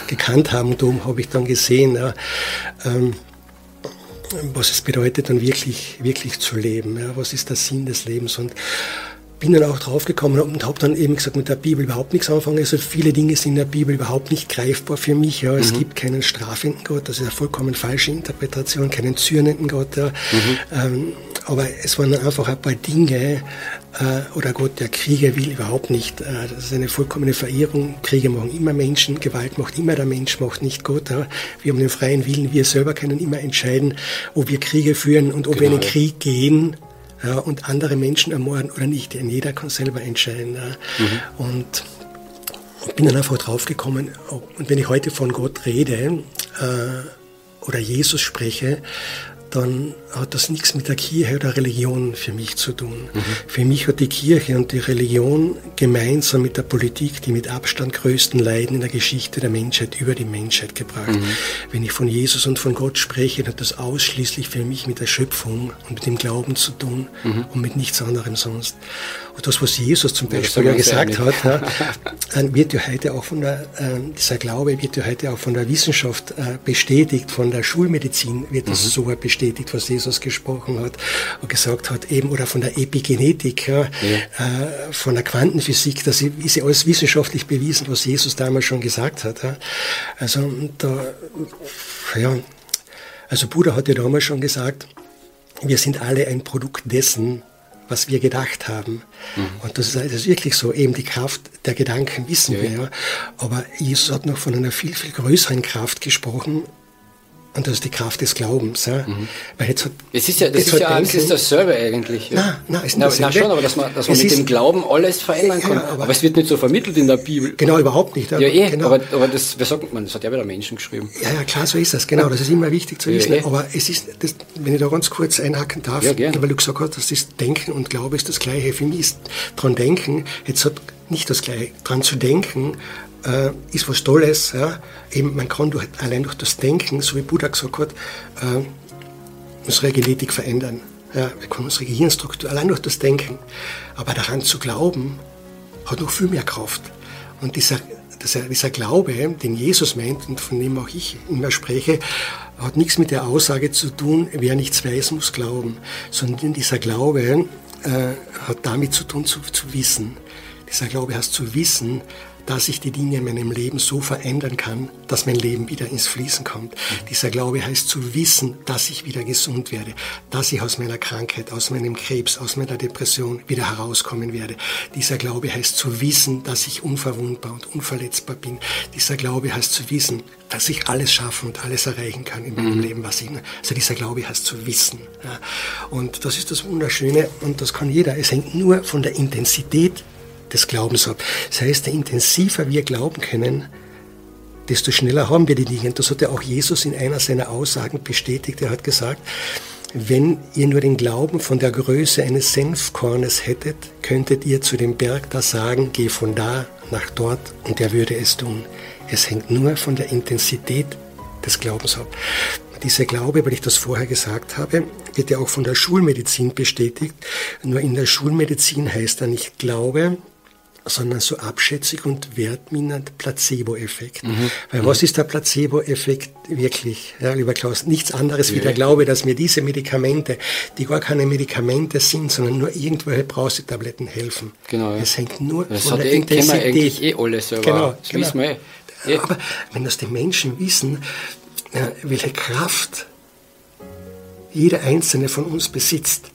gekannt haben, darum habe ich dann gesehen, ja, ähm, was es bedeutet, dann wirklich, wirklich zu leben. Ja, was ist der Sinn des Lebens? Und bin dann auch draufgekommen und habe dann eben gesagt, mit der Bibel überhaupt nichts anfangen. Also viele Dinge sind in der Bibel überhaupt nicht greifbar für mich. Ja. Es mhm. gibt keinen strafenden Gott, das ist eine vollkommen falsche Interpretation, keinen zürnenden Gott. Ja. Mhm. Ähm, aber es waren einfach ein paar Dinge, äh, oder Gott, der Kriege will überhaupt nicht. Äh, das ist eine vollkommene Verehrung. Kriege machen immer Menschen, Gewalt macht immer der Mensch, macht nicht Gott. Ja. Wir haben den freien Willen, wir selber können immer entscheiden, ob wir Kriege führen und ob genau. wir in den genau. Krieg gehen ja, und andere Menschen ermorden oder nicht. Denn jeder kann selber entscheiden. Ja. Mhm. Und ich bin dann einfach draufgekommen, und wenn ich heute von Gott rede äh, oder Jesus spreche, dann hat das nichts mit der Kirche oder Religion für mich zu tun. Mhm. Für mich hat die Kirche und die Religion gemeinsam mit der Politik die mit Abstand größten Leiden in der Geschichte der Menschheit über die Menschheit gebracht. Mhm. Wenn ich von Jesus und von Gott spreche, dann hat das ausschließlich für mich mit der Schöpfung und mit dem Glauben zu tun mhm. und mit nichts anderem sonst. Und das, was Jesus zum Beispiel ja, gesagt hat, ja, wird ja heute auch von der, äh, dieser Glaube wird ja heute auch von der Wissenschaft äh, bestätigt, von der Schulmedizin wird das mhm. so bestätigt, was Jesus Jesus gesprochen hat und gesagt hat, eben, oder von der Epigenetik, ja, ja. Äh, von der Quantenphysik, das ist ja alles wissenschaftlich bewiesen, was Jesus damals schon gesagt hat. Ja. Also da, ja, also Buddha hat ja damals schon gesagt, wir sind alle ein Produkt dessen, was wir gedacht haben. Mhm. Und das ist, das ist, wirklich so, eben die Kraft der Gedanken wissen ja. wir ja. Aber Jesus hat noch von einer viel, viel größeren Kraft gesprochen, und das ist die Kraft des Glaubens. Ja? Mhm. Weil jetzt es ist ja, das, ist ja, das ist dasselbe eigentlich. Ja. Nein, nein, ist nicht na, na schon, aber dass man, dass man mit ist, dem Glauben alles verändern kann. Ja, aber, aber, es wird nicht so vermittelt in der Bibel. Genau, überhaupt nicht. Ja, eh, genau. aber, aber das, wer sagt man, das hat ja wieder Menschen geschrieben. Ja, ja, klar, so ist das. Genau, das ist immer wichtig zu wissen. Ja, eh. Aber es ist, das, wenn ich da ganz kurz einhaken darf, weil du gesagt hast, das ist Denken und Glaube ist das Gleiche. Für mich ist dran denken, jetzt hat nicht das Gleiche. Dran zu denken äh, ist was Tolles. Ja? Eben, man kann durch, allein durch das Denken, so wie Buddha gesagt hat, äh, unsere Genetik verändern. Ja? Wir können unsere Gehirnstruktur allein durch das Denken. Aber daran zu glauben, hat noch viel mehr Kraft. Und dieser, dieser, dieser Glaube, den Jesus meint und von dem auch ich immer spreche, hat nichts mit der Aussage zu tun, wer nichts weiß, muss glauben, sondern dieser Glaube äh, hat damit zu tun, zu, zu wissen. Dieser Glaube heißt zu wissen, dass ich die Dinge in meinem Leben so verändern kann, dass mein Leben wieder ins Fließen kommt. Dieser Glaube heißt zu wissen, dass ich wieder gesund werde, dass ich aus meiner Krankheit, aus meinem Krebs, aus meiner Depression wieder herauskommen werde. Dieser Glaube heißt zu wissen, dass ich unverwundbar und unverletzbar bin. Dieser Glaube heißt zu wissen, dass ich alles schaffen und alles erreichen kann in meinem mhm. Leben, was ich, also dieser Glaube heißt zu wissen. Und das ist das Wunderschöne und das kann jeder. Es hängt nur von der Intensität des Glaubens ab. Das heißt, je intensiver wir glauben können, desto schneller haben wir die Dinge. Das hat ja auch Jesus in einer seiner Aussagen bestätigt. Er hat gesagt, wenn ihr nur den Glauben von der Größe eines Senfkornes hättet, könntet ihr zu dem Berg da sagen, geh von da nach dort und er würde es tun. Es hängt nur von der Intensität des Glaubens ab. Dieser Glaube, weil ich das vorher gesagt habe, wird ja auch von der Schulmedizin bestätigt. Nur in der Schulmedizin heißt er nicht Glaube, sondern so abschätzig und wertmindernd Placebo-Effekt. Mhm. Weil was ist der Placebo-Effekt wirklich, ja, lieber Klaus? Nichts anderes ja. wie der Glaube, dass mir diese Medikamente, die gar keine Medikamente sind, sondern nur irgendwelche Brausetabletten helfen. Genau. Ja. Es hängt nur das von der eh, Intensität. eigentlich eh alles selber. Genau, das genau. wissen wir eh. Aber wenn das die Menschen wissen, welche Kraft jeder einzelne von uns besitzt,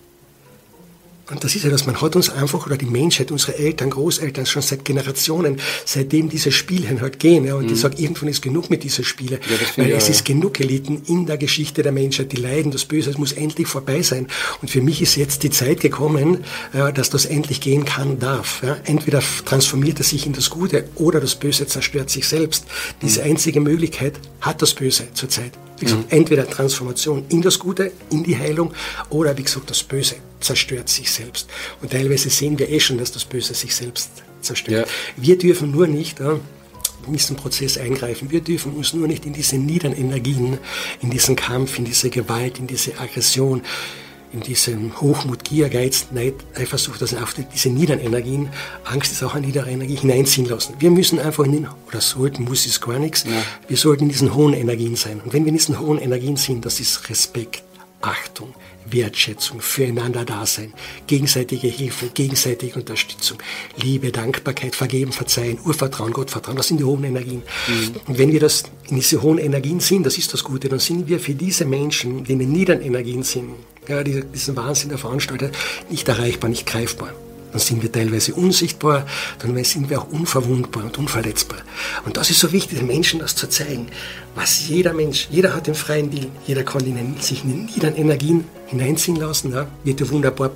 Und das ist ja das, man hat uns einfach, oder die Menschheit, unsere Eltern, Großeltern, schon seit Generationen, seitdem diese Spiele halt gehen. Ja, und mhm. ich sage, irgendwann ist genug mit diesen Spielen. Ja, weil es ja, ist genug Eliten in der Geschichte der Menschheit, die leiden, das Böse, es muss endlich vorbei sein. Und für mich ist jetzt die Zeit gekommen, dass das endlich gehen kann, darf. Ja. Entweder transformiert er sich in das Gute oder das Böse zerstört sich selbst. Diese mhm. einzige Möglichkeit hat das Böse zurzeit. Wie gesagt, mhm. entweder Transformation in das Gute, in die Heilung, oder wie gesagt, das Böse zerstört sich selbst. Und teilweise sehen wir eh schon, dass das Böse sich selbst zerstört. Ja. Wir dürfen nur nicht ja, in diesen Prozess eingreifen. Wir dürfen uns nur nicht in diese niederen Energien, in diesen Kampf, in diese Gewalt, in diese Aggression, in diesem Hochmut, Gier, Geiz, Neid, Eifersucht, das sind auch diese niederen Energien, Angst ist auch eine niedere Energie, hineinziehen lassen. Wir müssen einfach in den, oder sollten, muss ist gar nichts, ja. wir sollten in diesen hohen Energien sein. Und wenn wir in diesen hohen Energien sind, das ist Respekt, Achtung, Wertschätzung, füreinander Dasein, gegenseitige Hilfe, gegenseitige Unterstützung, Liebe, Dankbarkeit, Vergeben, Verzeihen, Urvertrauen, Gottvertrauen, das sind die hohen Energien. Mhm. Und wenn wir das in diese hohen Energien sind, das ist das Gute, dann sind wir für diese Menschen, die in den niederen Energien sind, ja, diesen Wahnsinn der Veranstalter, nicht erreichbar, nicht greifbar dann sind wir teilweise unsichtbar, dann sind wir auch unverwundbar und unverletzbar. Und das ist so wichtig, den Menschen das zu zeigen, was jeder Mensch, jeder hat den freien Willen, jeder kann in sich in niederen Energien hineinziehen lassen, ja, wird ja wunderbar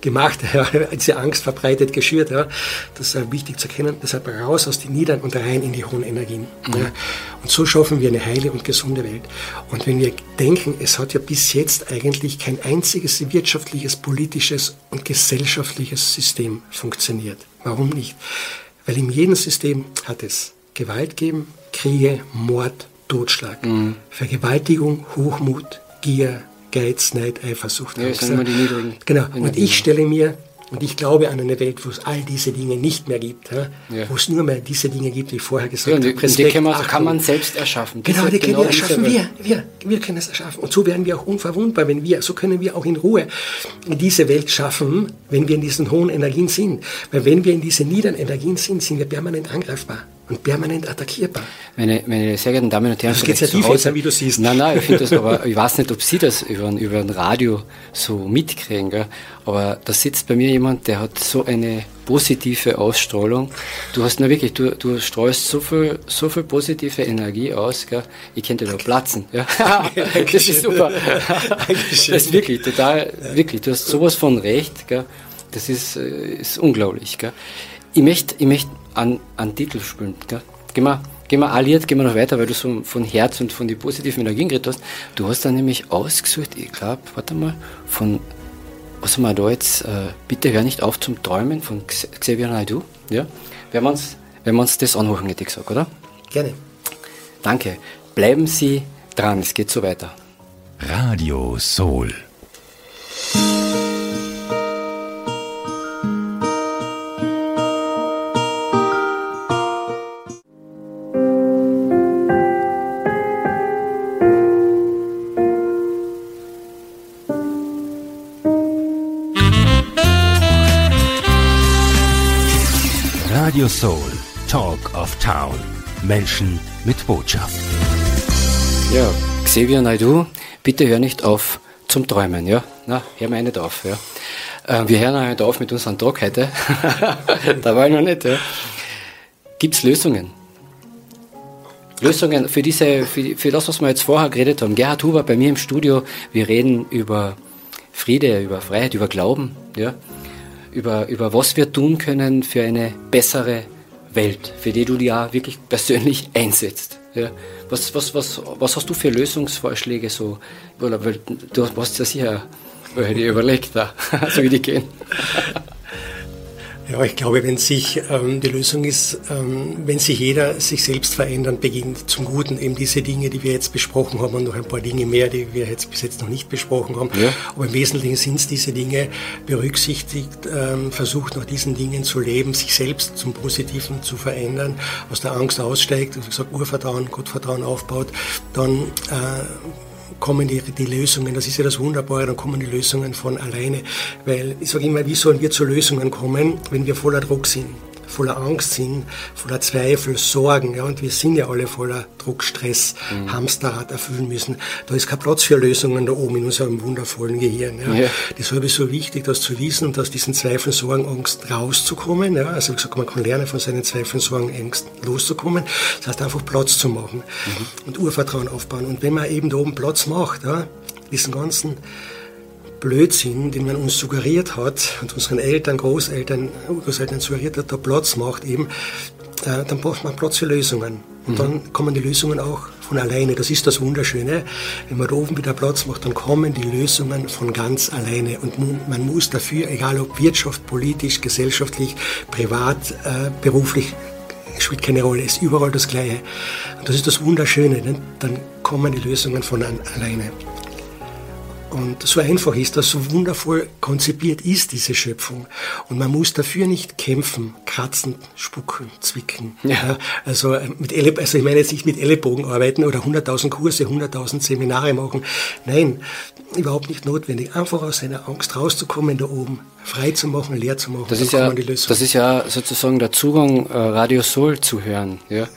gemacht, ja, diese Angst verbreitet, geschürt, ja, das ist wichtig zu erkennen, deshalb raus aus den Niedern und rein in die hohen Energien. Mhm. Ja. Und so schaffen wir eine heile und gesunde Welt. Und wenn wir denken, es hat ja bis jetzt eigentlich kein einziges wirtschaftliches, politisches und gesellschaftliches System funktioniert. Warum nicht? Weil in jedem System hat es Gewalt gegeben, Kriege, Mord, Totschlag, mhm. Vergewaltigung, Hochmut, Gier, Geiz, Neid, Eifersucht. Ja, Angst. Immer die niedrigen genau. Und ich stelle mir, und ich glaube an eine Welt, wo es all diese Dinge nicht mehr gibt, ja? Ja. wo es nur mehr diese Dinge gibt, die ich vorher gesagt ja, habe. Und die kann man, kann man selbst erschaffen. Genau, die genau können wir erschaffen. Wir, wir, wir können es erschaffen. Und so werden wir auch unverwundbar, wenn wir, so können wir auch in Ruhe diese Welt schaffen, wenn wir in diesen hohen Energien sind. Weil wenn wir in diesen niederen Energien sind, sind wir permanent angreifbar und permanent attackierbar. Meine, meine sehr geehrten Damen und Herren, das geht sehr tief jetzt, wie du siehst. Nein, nein, ich finde das, aber ich weiß nicht, ob Sie das über, über ein Radio so mitkriegen, gell? aber da sitzt bei mir jemand, der hat so eine positive Ausstrahlung. Du hast na wirklich, du, du strahlst so viel, so viel positive Energie aus, gell? ich könnte da platzen. Ja? das ist super. das ist wirklich total, wirklich, du hast sowas von Recht, gell? das ist, äh, ist unglaublich. Gell? Ich möchte, ich möchte an, an Titel spielen. Gell? Gehen wir, gehen wir alliert, gehen wir noch weiter, weil du so von Herz und von den positiven Energien geredet hast. Du hast dann nämlich ausgesucht, ich glaube, warte mal, von, was haben wir da jetzt, äh, bitte hör nicht auf zum Träumen von Xavier Naidoo. Ja? Wenn wir uns, wenn wir uns das anhören, hätte ich gesagt, oder? Gerne. Danke. Bleiben Sie dran, es geht so weiter. Radio Soul. Soul, Talk of Town. Menschen mit Botschaft. Ja, Xavier Naidu, bitte hör nicht auf zum Träumen, ja? Na, hör mal nicht auf, ja? Äh, wir hören nicht auf mit unserem Talk heute. da war ich noch nicht, ja? Gibt es Lösungen? Lösungen für, diese, für, für das, was wir jetzt vorher geredet haben. Gerhard Huber bei mir im Studio, wir reden über Friede, über Freiheit, über Glauben, ja? über, über was wir tun können für eine bessere Welt, für die du dich ja wirklich persönlich einsetzt. Ja. Was, was, was, was hast du für Lösungsvorschläge so? Du hast ja sicher überlegt, da, so wie die gehen. Ja, ich glaube, wenn sich ähm, die Lösung ist, ähm, wenn sich jeder sich selbst verändern beginnt zum Guten, eben diese Dinge, die wir jetzt besprochen haben und noch ein paar Dinge mehr, die wir jetzt bis jetzt noch nicht besprochen haben. Ja. Aber im Wesentlichen sind es diese Dinge berücksichtigt, ähm, versucht nach diesen Dingen zu leben, sich selbst zum Positiven zu verändern, aus der Angst aussteigt, wie gesagt, Urvertrauen, Gottvertrauen aufbaut, dann äh, kommen die, die Lösungen. Das ist ja das Wunderbare, dann kommen die Lösungen von alleine. Weil ich sage immer, wie sollen wir zu Lösungen kommen, wenn wir voller Druck sind? Voller Angst sind, voller Zweifel, Sorgen, ja, und wir sind ja alle voller Druck, Stress, mhm. Hamsterrad erfüllen müssen. Da ist kein Platz für Lösungen da oben in unserem wundervollen Gehirn. Ja. ja. Deshalb ist es so wichtig, das zu wissen und aus diesen Zweifeln, Sorgen, Angst rauszukommen. Ja. Also wie gesagt, man kann lernen, von seinen Zweifeln, Sorgen, Ängsten loszukommen. Das heißt einfach Platz zu machen mhm. und Urvertrauen aufbauen. Und wenn man eben da oben Platz macht, ja, diesen ganzen Blödsinn, den man uns suggeriert hat und unseren Eltern, Großeltern, Großeltern suggeriert hat, da Platz macht eben, äh, dann braucht man Platz für Lösungen. Und mhm. dann kommen die Lösungen auch von alleine. Das ist das Wunderschöne. Wenn man da oben wieder Platz macht, dann kommen die Lösungen von ganz alleine. Und man muss dafür, egal ob Wirtschaft, politisch, gesellschaftlich, privat, äh, beruflich, spielt keine Rolle, ist überall das Gleiche. Und das ist das Wunderschöne. Ne? Dann kommen die Lösungen von alleine. Und so einfach ist das, so wundervoll konzipiert ist diese Schöpfung. Und man muss dafür nicht kämpfen, kratzen, spucken, zwicken. Ja. Also, äh, mit Elle, also ich meine jetzt nicht mit Ellenbogen arbeiten oder 100.000 Kurse, 100.000 Seminare machen. Nein, überhaupt nicht notwendig. Einfach aus seiner Angst rauszukommen da oben, frei zu machen, leer zu machen. Das, ist ja, das ist ja sozusagen der Zugang, äh, Radio Soul zu hören. Ja?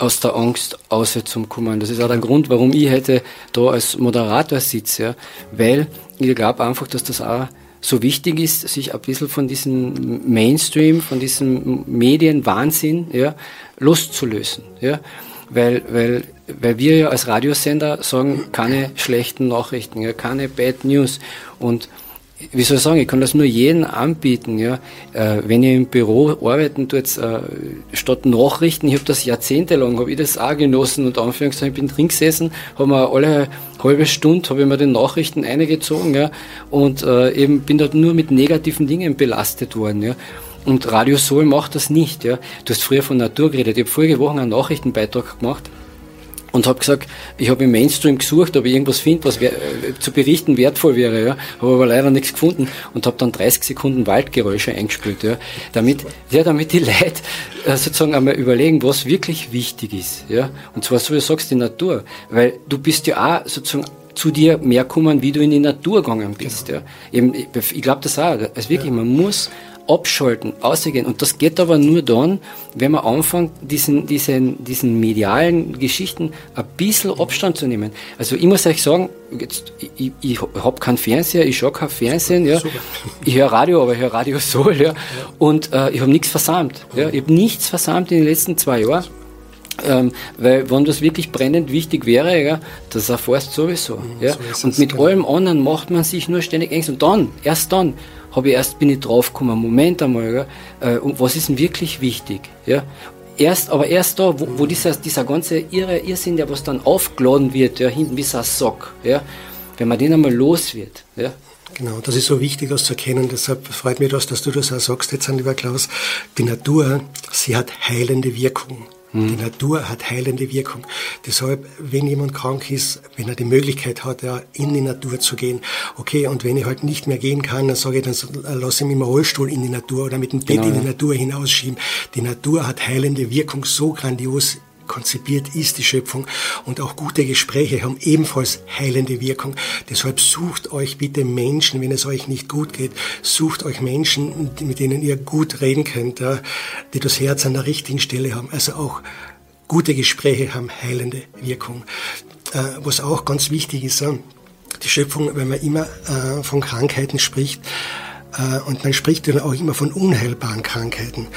Aus der Angst aus zum kommen. Das ist auch der Grund, warum ich heute da als Moderator sitze, ja, weil ich glaube einfach, dass das auch so wichtig ist, sich ein bisschen von diesem Mainstream, von diesem Medienwahnsinn ja, loszulösen. Ja, weil, weil, weil wir ja als Radiosender sagen, keine schlechten Nachrichten, ja, keine Bad News. Und wie soll ich sagen, ich kann das nur jedem anbieten. Ja. Äh, wenn ihr im Büro arbeiten tut, äh, statt Nachrichten, ich habe das jahrzehntelang, habe ich das auch genossen und Anführungszeichen, ich bin drin gesessen, haben wir alle halbe Stunde, habe ich mir den Nachrichten eingezogen ja, und äh, eben bin dort nur mit negativen Dingen belastet worden. Ja. Und Radio Soul macht das nicht. Ja. Du hast früher von Natur geredet. Ich habe vorige Woche einen Nachrichtenbeitrag gemacht und habe gesagt, ich habe im Mainstream gesucht, ob ich irgendwas finde, was äh, zu berichten wertvoll wäre, ja, habe aber leider nichts gefunden und habe dann 30 Sekunden Waldgeräusche eingespielt, ja, damit, ja, damit die Leute äh, sozusagen einmal überlegen, was wirklich wichtig ist, ja, und zwar so wie du sagst, die Natur, weil du bist ja auch sozusagen zu dir mehr kommen, wie du in die Natur gegangen bist, genau. ja. Eben, ich, ich glaube das auch, also wirklich, man muss abschalten, ausgehen. Und das geht aber nur dann, wenn man anfängt, diesen, diesen, diesen medialen Geschichten ein bisschen Abstand zu nehmen. Also ich muss euch sagen, jetzt, ich, ich habe keinen Fernseher, ich schaue kein Fernsehen, ja. ich höre Radio, aber ich höre Radio Soul, ja. und äh, ich habe nichts versammelt. Ja. Ich habe nichts versammelt in den letzten zwei Jahren. Ähm, weil wenn das wirklich brennend wichtig wäre, ja, das erfährst sowieso. Mhm, ja. So und mit genau. allem anderen macht man sich nur ständig Ängste. Und dann, erst dann, habe ich erst, bin ich draufgekommen, Moment einmal, äh, was ist denn wirklich wichtig? Ja? Erst, aber erst da, wo, wo dieser, dieser ganze irre Irrsinn, der was dann aufgeladen wird, ja, hinten wie so ein Sock, ja, wenn man den einmal los wird, ja, Genau, das ist so wichtig, das zu erkennen. Deshalb freut mich das, dass du das auch sagst jetzt, lieber Klaus. Die Natur, sie hat heilende Wirkung. Die Natur hat heilende Wirkung. Deshalb, wenn jemand krank ist, wenn er die Möglichkeit hat, ja, in die Natur zu gehen, okay, und wenn ich halt nicht mehr gehen kann, dann sage ich, dann lasse ich mich im Rollstuhl in die Natur oder mit dem Bett genau, in die ja. Natur hinausschieben. Die Natur hat heilende Wirkung so grandios konzipiert ist die Schöpfung und auch gute Gespräche haben ebenfalls heilende Wirkung. Deshalb sucht euch bitte Menschen, wenn es euch nicht gut geht, sucht euch Menschen, mit denen ihr gut reden könnt, die das Herz an der richtigen Stelle haben. Also auch gute Gespräche haben heilende Wirkung. Äh, was auch ganz wichtig ist, die Schöpfung, wenn man immer äh, von Krankheiten spricht, äh, und man spricht dann auch immer von unheilbaren Krankheiten.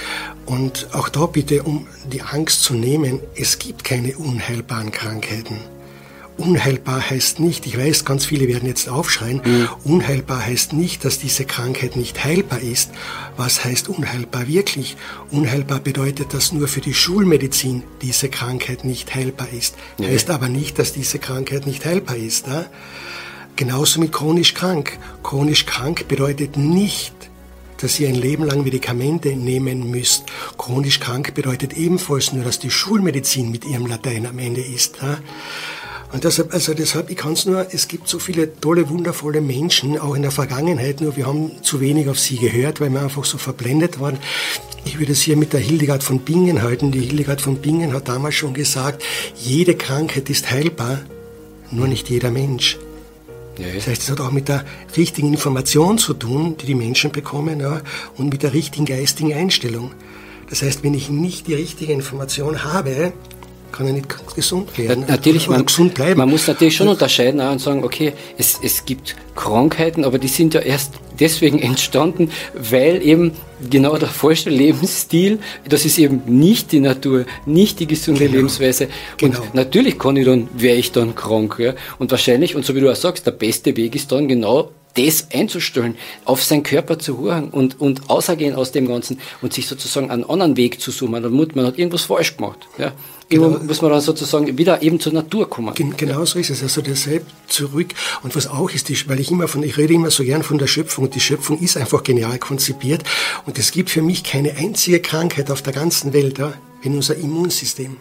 Und auch da bitte, um die Angst zu nehmen, es gibt keine unheilbaren Krankheiten. Unheilbar heißt nicht, ich weiß, ganz viele werden jetzt aufschreien, mhm. unheilbar heißt nicht, dass diese Krankheit nicht heilbar ist. Was heißt unheilbar wirklich? Unheilbar bedeutet, dass nur für die Schulmedizin diese Krankheit nicht heilbar ist. Mhm. Heißt aber nicht, dass diese Krankheit nicht heilbar ist. Ja? Genauso mit chronisch krank. Chronisch krank bedeutet nicht, dass ihr ein Leben lang Medikamente nehmen müsst. Chronisch krank bedeutet ebenfalls nur, dass die Schulmedizin mit ihrem Latein am Ende ist. Und deshalb, also deshalb, ich kann es nur, es gibt so viele tolle, wundervolle Menschen, auch in der Vergangenheit, nur wir haben zu wenig auf sie gehört, weil wir einfach so verblendet waren. Ich würde es hier mit der Hildegard von Bingen halten. Die Hildegard von Bingen hat damals schon gesagt, jede Krankheit ist heilbar, nur nicht jeder Mensch. Ja, Das heißt, es hat auch mit der richtigen Information zu tun, die die Menschen bekommen, ja, und mit der richtigen geistigen Einstellung. Das heißt, wenn ich nicht die richtige Information habe, kann er nicht gesund werden. Ja, natürlich, man, gesund bleiben. man muss natürlich schon unterscheiden und sagen, okay, es, es gibt Krankheiten, aber die sind ja erst deswegen entstanden, weil eben genau der falsche Lebensstil, das ist eben nicht die Natur, nicht die gesunde genau. Lebensweise. Und genau. natürlich kann ich dann, wäre ich dann krank. Ja? Und wahrscheinlich, und so wie du auch sagst, der beste Weg ist dann genau das einzustellen, auf seinen Körper zu hören und, und außergehen aus dem Ganzen und sich sozusagen einen anderen Weg zu suchen. Man, man hat irgendwas falsch gemacht. Ja. Genau. muss man dann sozusagen wieder eben zur Natur kommen. Gen genau so ist es. Also deshalb zurück. Und was auch ist, ist, weil ich immer von, ich rede immer so gern von der Schöpfung und die Schöpfung ist einfach genial konzipiert. Und es gibt für mich keine einzige Krankheit auf der ganzen Welt, ja, wenn unser Immunsystem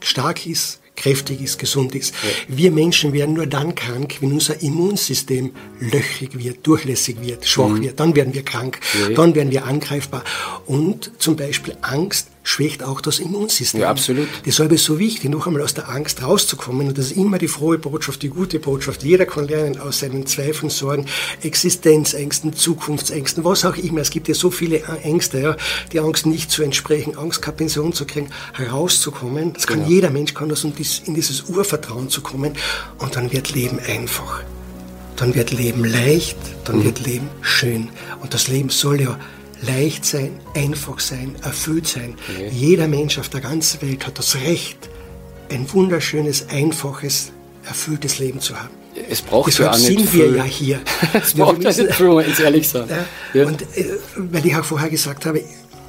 stark ist, kräftig ist, gesund ist. Ja. Wir Menschen werden nur dann krank, wenn unser Immunsystem löchrig wird, durchlässig wird, schwach mhm. wird. Dann werden wir krank, ja. dann werden wir angreifbar. Und zum Beispiel Angst schwächt auch das Immunsystem. Ja, absolut. Deshalb ist es so wichtig, noch einmal aus der Angst rauszukommen. Und das ist immer die frohe Botschaft, die gute Botschaft. Jeder kann lernen aus seinen Zweifeln, Sorgen, Existenzängsten, Zukunftsängsten, was auch immer. Es gibt ja so viele Ängste, ja. Die Angst nicht zu entsprechen, Angst keine Pension zu kriegen, herauszukommen. Das kann genau. jeder Mensch, kann das, um in dieses Urvertrauen zu kommen. Und dann wird Leben einfach. Dann wird Leben leicht, dann mhm. wird Leben schön. Und das Leben soll ja leicht sein, einfach sein, erfüllt sein. Okay. Jeder Mensch auf der ganzen Welt hat das Recht, ein wunderschönes, einfaches, erfülltes Leben zu haben. Es braucht Deshalb ja sind wir ja hier. es braucht ja nicht viel, ins ehrlich sein. Ja. Und äh, weil ich auch vorher gesagt habe,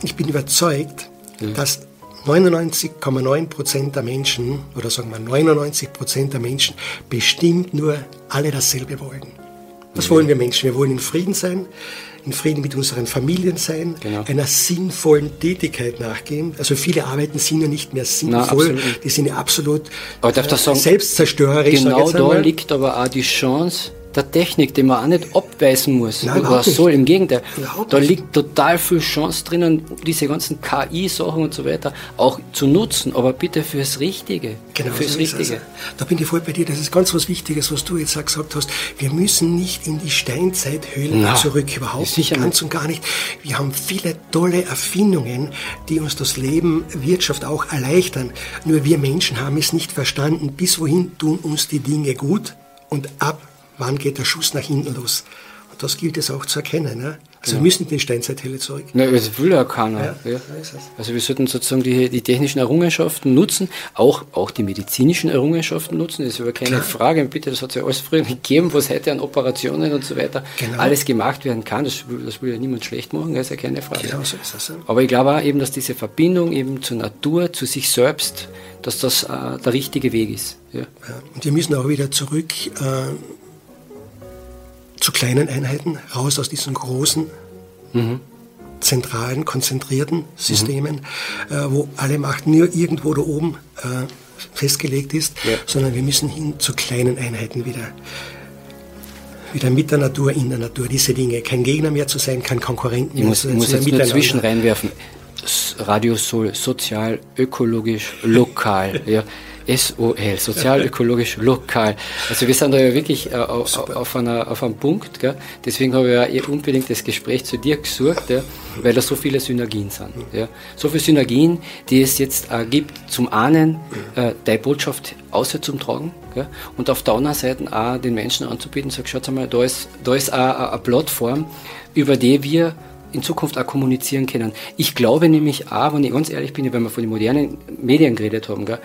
ich bin überzeugt, ja. dass 99,9 Prozent der Menschen, oder sagen wir 99 Prozent der Menschen, bestimmt nur alle dasselbe wollen. Was wollen wir Menschen? Wir wollen in Frieden sein, in Frieden mit unseren Familien sein, genau. einer sinnvollen Tätigkeit nachgehen. Also viele Arbeiten sind ja nicht mehr sinnvoll, Na, die sind ja absolut aber darf das sagen, selbstzerstörerisch. Genau da liegt aber auch die Chance, der Technik, die man auch nicht abweisen muss. Nein, oder soll, im Gegenteil. Da liegt total viel Chance drinnen, diese ganzen KI-Sachen und so weiter auch zu nutzen, aber bitte fürs Richtige. Genau, fürs so Richtige. Also, da bin ich voll bei dir. Das ist ganz was Wichtiges, was du jetzt auch gesagt hast. Wir müssen nicht in die Steinzeithöhlen Na, zurück, überhaupt nicht, ganz und gar nicht. Wir haben viele tolle Erfindungen, die uns das Leben, Wirtschaft auch erleichtern. Nur wir Menschen haben es nicht verstanden, bis wohin tun uns die Dinge gut und ab wann geht der Schuss nach hinten los. Und das gilt es auch zu erkennen. Ne? Also ja. wir müssen in die Steinzeithelle zurück. Na, das will ja keiner. Ja, ja. Also wir sollten sozusagen die, die technischen Errungenschaften nutzen, auch, auch die medizinischen Errungenschaften nutzen, das ist aber keine Klar. Frage. Bitte, das hat es ja alles früher gegeben, was heute an Operationen und so weiter genau. alles gemacht werden kann. Das, das will ja niemand schlecht machen, das ist ja keine Frage. Genau so ist das. Aber ich glaube auch eben, dass diese Verbindung eben zur Natur, zu sich selbst, dass das äh, der richtige Weg ist. Ja. Und wir müssen auch wieder zurück äh, zu kleinen Einheiten, raus aus diesen großen, mhm. zentralen, konzentrierten Systemen, mhm. äh, wo alle Macht nur irgendwo da oben äh, festgelegt ist, ja. sondern wir müssen hin zu kleinen Einheiten wieder. Wieder mit der Natur, in der Natur, diese Dinge. Kein Gegner mehr zu sein, kein Konkurrent mehr ich muss, zu sein. Ich muss jetzt nur zwischen reinwerfen. Radio Soul, sozial, ökologisch, lokal. ja. SOL, sozial-ökologisch lokal. Also wir sind da ja wirklich äh, auf, auf, einer, auf einem Punkt. Gell? Deswegen habe ich ja eh unbedingt das Gespräch zu dir gesucht, ja? weil da so viele Synergien sind. Ja? So viele Synergien, die es jetzt äh, gibt, zum einen äh, deine Botschaft außer zum Tragen gell? und auf der anderen Seite auch den Menschen anzubieten, sag, schaut mal, da ist, da ist eine Plattform, über die wir in Zukunft auch kommunizieren können. Ich glaube nämlich auch, wenn ich ganz ehrlich bin, wenn wir von den modernen Medien geredet haben, gell,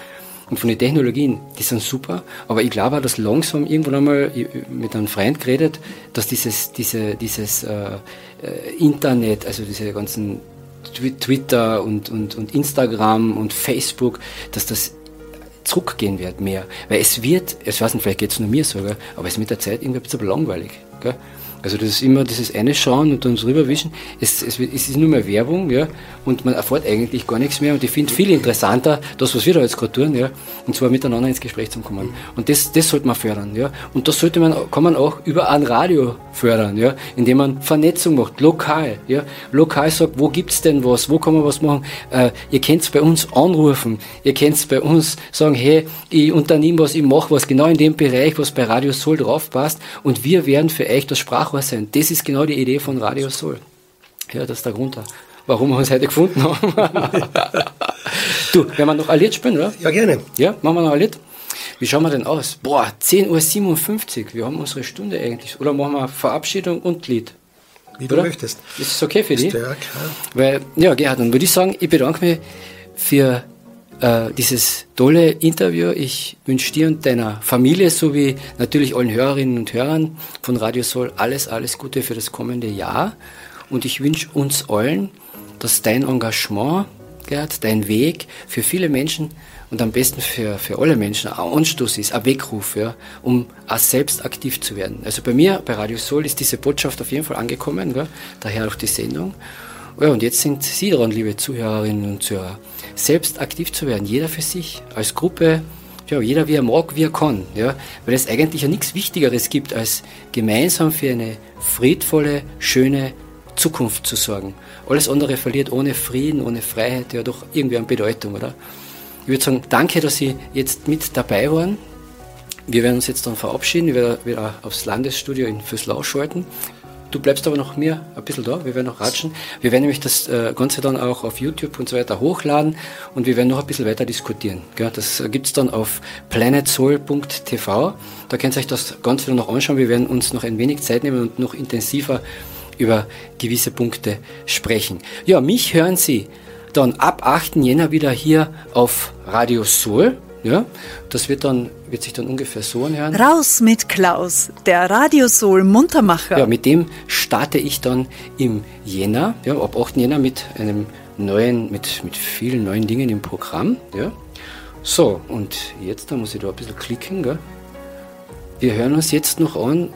und von den Technologien, die sind super, aber ich glaube auch, dass langsam irgendwann einmal mit einem Freund geredet, dass dieses, diese, dieses äh, äh, Internet, also diese ganzen Twitter und, und, und Instagram und Facebook, dass das zurückgehen wird mehr. Weil es wird, ich weiß nicht, vielleicht geht es nur mir so, aber es ist mit der Zeit irgendwie ein bisschen langweilig. Gell? Also das ist immer dieses eine Schauen und dann drüber wischen. Es, es, es, ist nur mehr Werbung, ja, und man erfährt eigentlich gar nichts mehr. Und ich finde viel interessanter, das, was wir da jetzt gerade tun, ja, und zwar miteinander ins Gespräch zu kommen. Und das, das sollte man fördern, ja. Und das sollte man, kann man auch über ein Radio fördern, ja, indem man Vernetzung macht, lokal, ja. Lokal sagt, wo gibt's denn was, wo kann man was machen? Äh, ihr könnt bei uns anrufen, ihr könnt bei uns sagen, hey, ich unternehme was, ich mache was genau in dem Bereich, was bei Radio Soul draufpasst, und wir werden für euch das Sprach sein. Das ist genau die Idee von Radio Soul. Ja, das ist der Grund. warum wir uns heute gefunden haben. du, werden wir noch ein Lied spielen, oder? Ja, gerne. Ja, machen wir noch ein Lied. Wie schauen wir denn aus? Boah, 10.57 Uhr. Wir haben unsere Stunde eigentlich. Oder machen wir Verabschiedung und Lied? Wie du Oder? möchtest. Ist es okay für dich? Ja, klar. Weil, ja, Gerhard, dann würde ich sagen, ich bedanke mich für äh, dieses tolle Interview. Ich wünsche dir und deiner Familie sowie natürlich allen Hörerinnen und Hörern von Radio Soul alles, alles Gute für das kommende Jahr. Und ich wünsche uns allen, dass dein Engagement, Gerhard, dein Weg für viele Menschen und am besten für, für alle Menschen ein Anstoß ist, ein Weckruf, ja, um auch selbst aktiv zu werden. Also bei mir, bei Radio Soul, ist diese Botschaft auf jeden Fall angekommen, ja, daher auch die Sendung. Ja, und jetzt sind Sie dran, liebe Zuhörerinnen und Zuhörer, selbst aktiv zu werden, jeder für sich, als Gruppe, ja, jeder wie er mag, wie er kann, ja, weil es eigentlich ja nichts Wichtigeres gibt, als gemeinsam für eine friedvolle, schöne Zukunft zu sorgen. Alles andere verliert ohne Frieden, ohne Freiheit ja doch irgendwie an Bedeutung, oder? Ich würde sagen, danke, dass Sie jetzt mit dabei waren. Wir werden uns jetzt dann verabschieden, wir werden wieder aufs Landesstudio in Füßlau schalten. Du bleibst aber noch mir ein bisschen da, wir werden noch ratschen. Wir werden nämlich das äh, Ganze dann auch auf YouTube und so weiter hochladen und wir werden noch ein bisschen weiter diskutieren. Das gibt es dann auf planetsoul.tv. Da könnt ihr euch das Ganze noch anschauen. Wir werden uns noch ein wenig Zeit nehmen und noch intensiver über gewisse Punkte sprechen. Ja, mich hören Sie dann ab 8. Jänner wieder hier auf Radio Soul. Ja, das wird dann wird sich dann ungefähr so anhören. Raus mit Klaus, der Radiosoul Muntermacher. Ja, mit dem starte ich dann im Jänner, ja, ab 8. Jänner mit einem neuen, mit, mit vielen neuen Dingen im Programm. Ja. So, und jetzt, da muss ich da ein bisschen klicken. Gell? Wir hören uns jetzt noch an,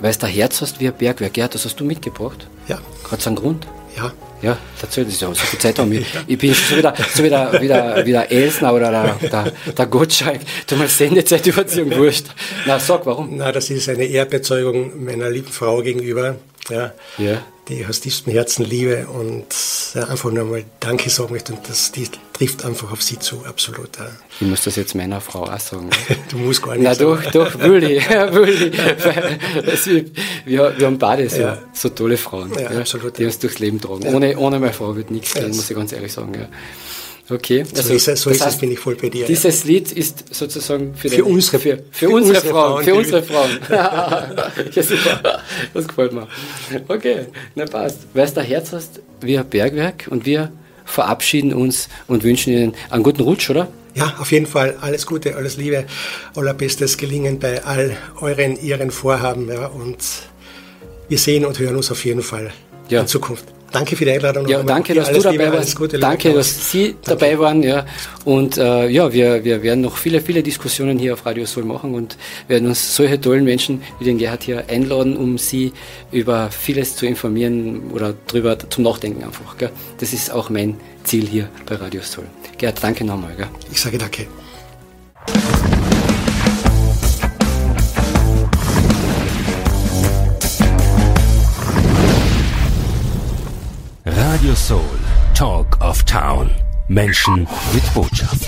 weil es da Herz hast wie ein Bergwerk. Gerd, das hast du mitgebracht? Ja. Hat es einen Grund? Ja. Ja, das ist ja so viel Zeit haben. Ich, ich bin schon wieder, so wieder, wieder, wieder Elsner oder der, der, der Gottschalk. Du mal Sendezeitüberziehung wurscht. Na, sag, warum? Na, das ist eine Ehrbezeugung meiner lieben Frau gegenüber. Ja. ja die aus tiefstem Herzen liebe und einfach nur mal Danke sagen möchte. Und das die trifft einfach auf sie zu, absolut. Ja. Ich muss das jetzt meiner Frau auch sagen. du musst gar nicht Na sagen. doch, doch, will ich. will ich. wir, wir haben beide so, ja. so tolle Frauen, ja, absolut, die uns durchs Leben tragen. Ohne, ohne meine Frau wird nichts gehen, muss ich ganz ehrlich sagen. Okay. Also, so ist es, so ist heißt, es, bin ich voll bei dir. Dieses ja. Lied ist sozusagen für, für unsere, für, für, für unsere, unsere, Frauen. Für unsere Frauen. ja, super. Das gefällt mir. Okay, na passt. Weil du Herz hast, wir Bergwerk und wir verabschieden uns und wünschen Ihnen einen guten Rutsch, oder? Ja, auf jeden Fall alles Gute, alles Liebe, allerbestes Gelingen bei all euren, ihren Vorhaben. Ja, und wir sehen und hören uns auf jeden Fall ja. in Zukunft. Danke für die Einladung. Ja, danke, dass du dabei warst. Danke, dass Sie danke. dabei waren. Ja. Und äh, ja, wir, wir werden noch viele, viele Diskussionen hier auf Radio Soul machen und werden uns solche tollen Menschen wie den Gerhard hier einladen, um Sie über vieles zu informieren oder drüber zum Nachdenken einfach. Gell. Das ist auch mein Ziel hier bei Radio Soul. Gerhard, danke nochmal. Gell. Ich sage danke. Radio Soul, Talk of Town. Menschen mit Botschaft.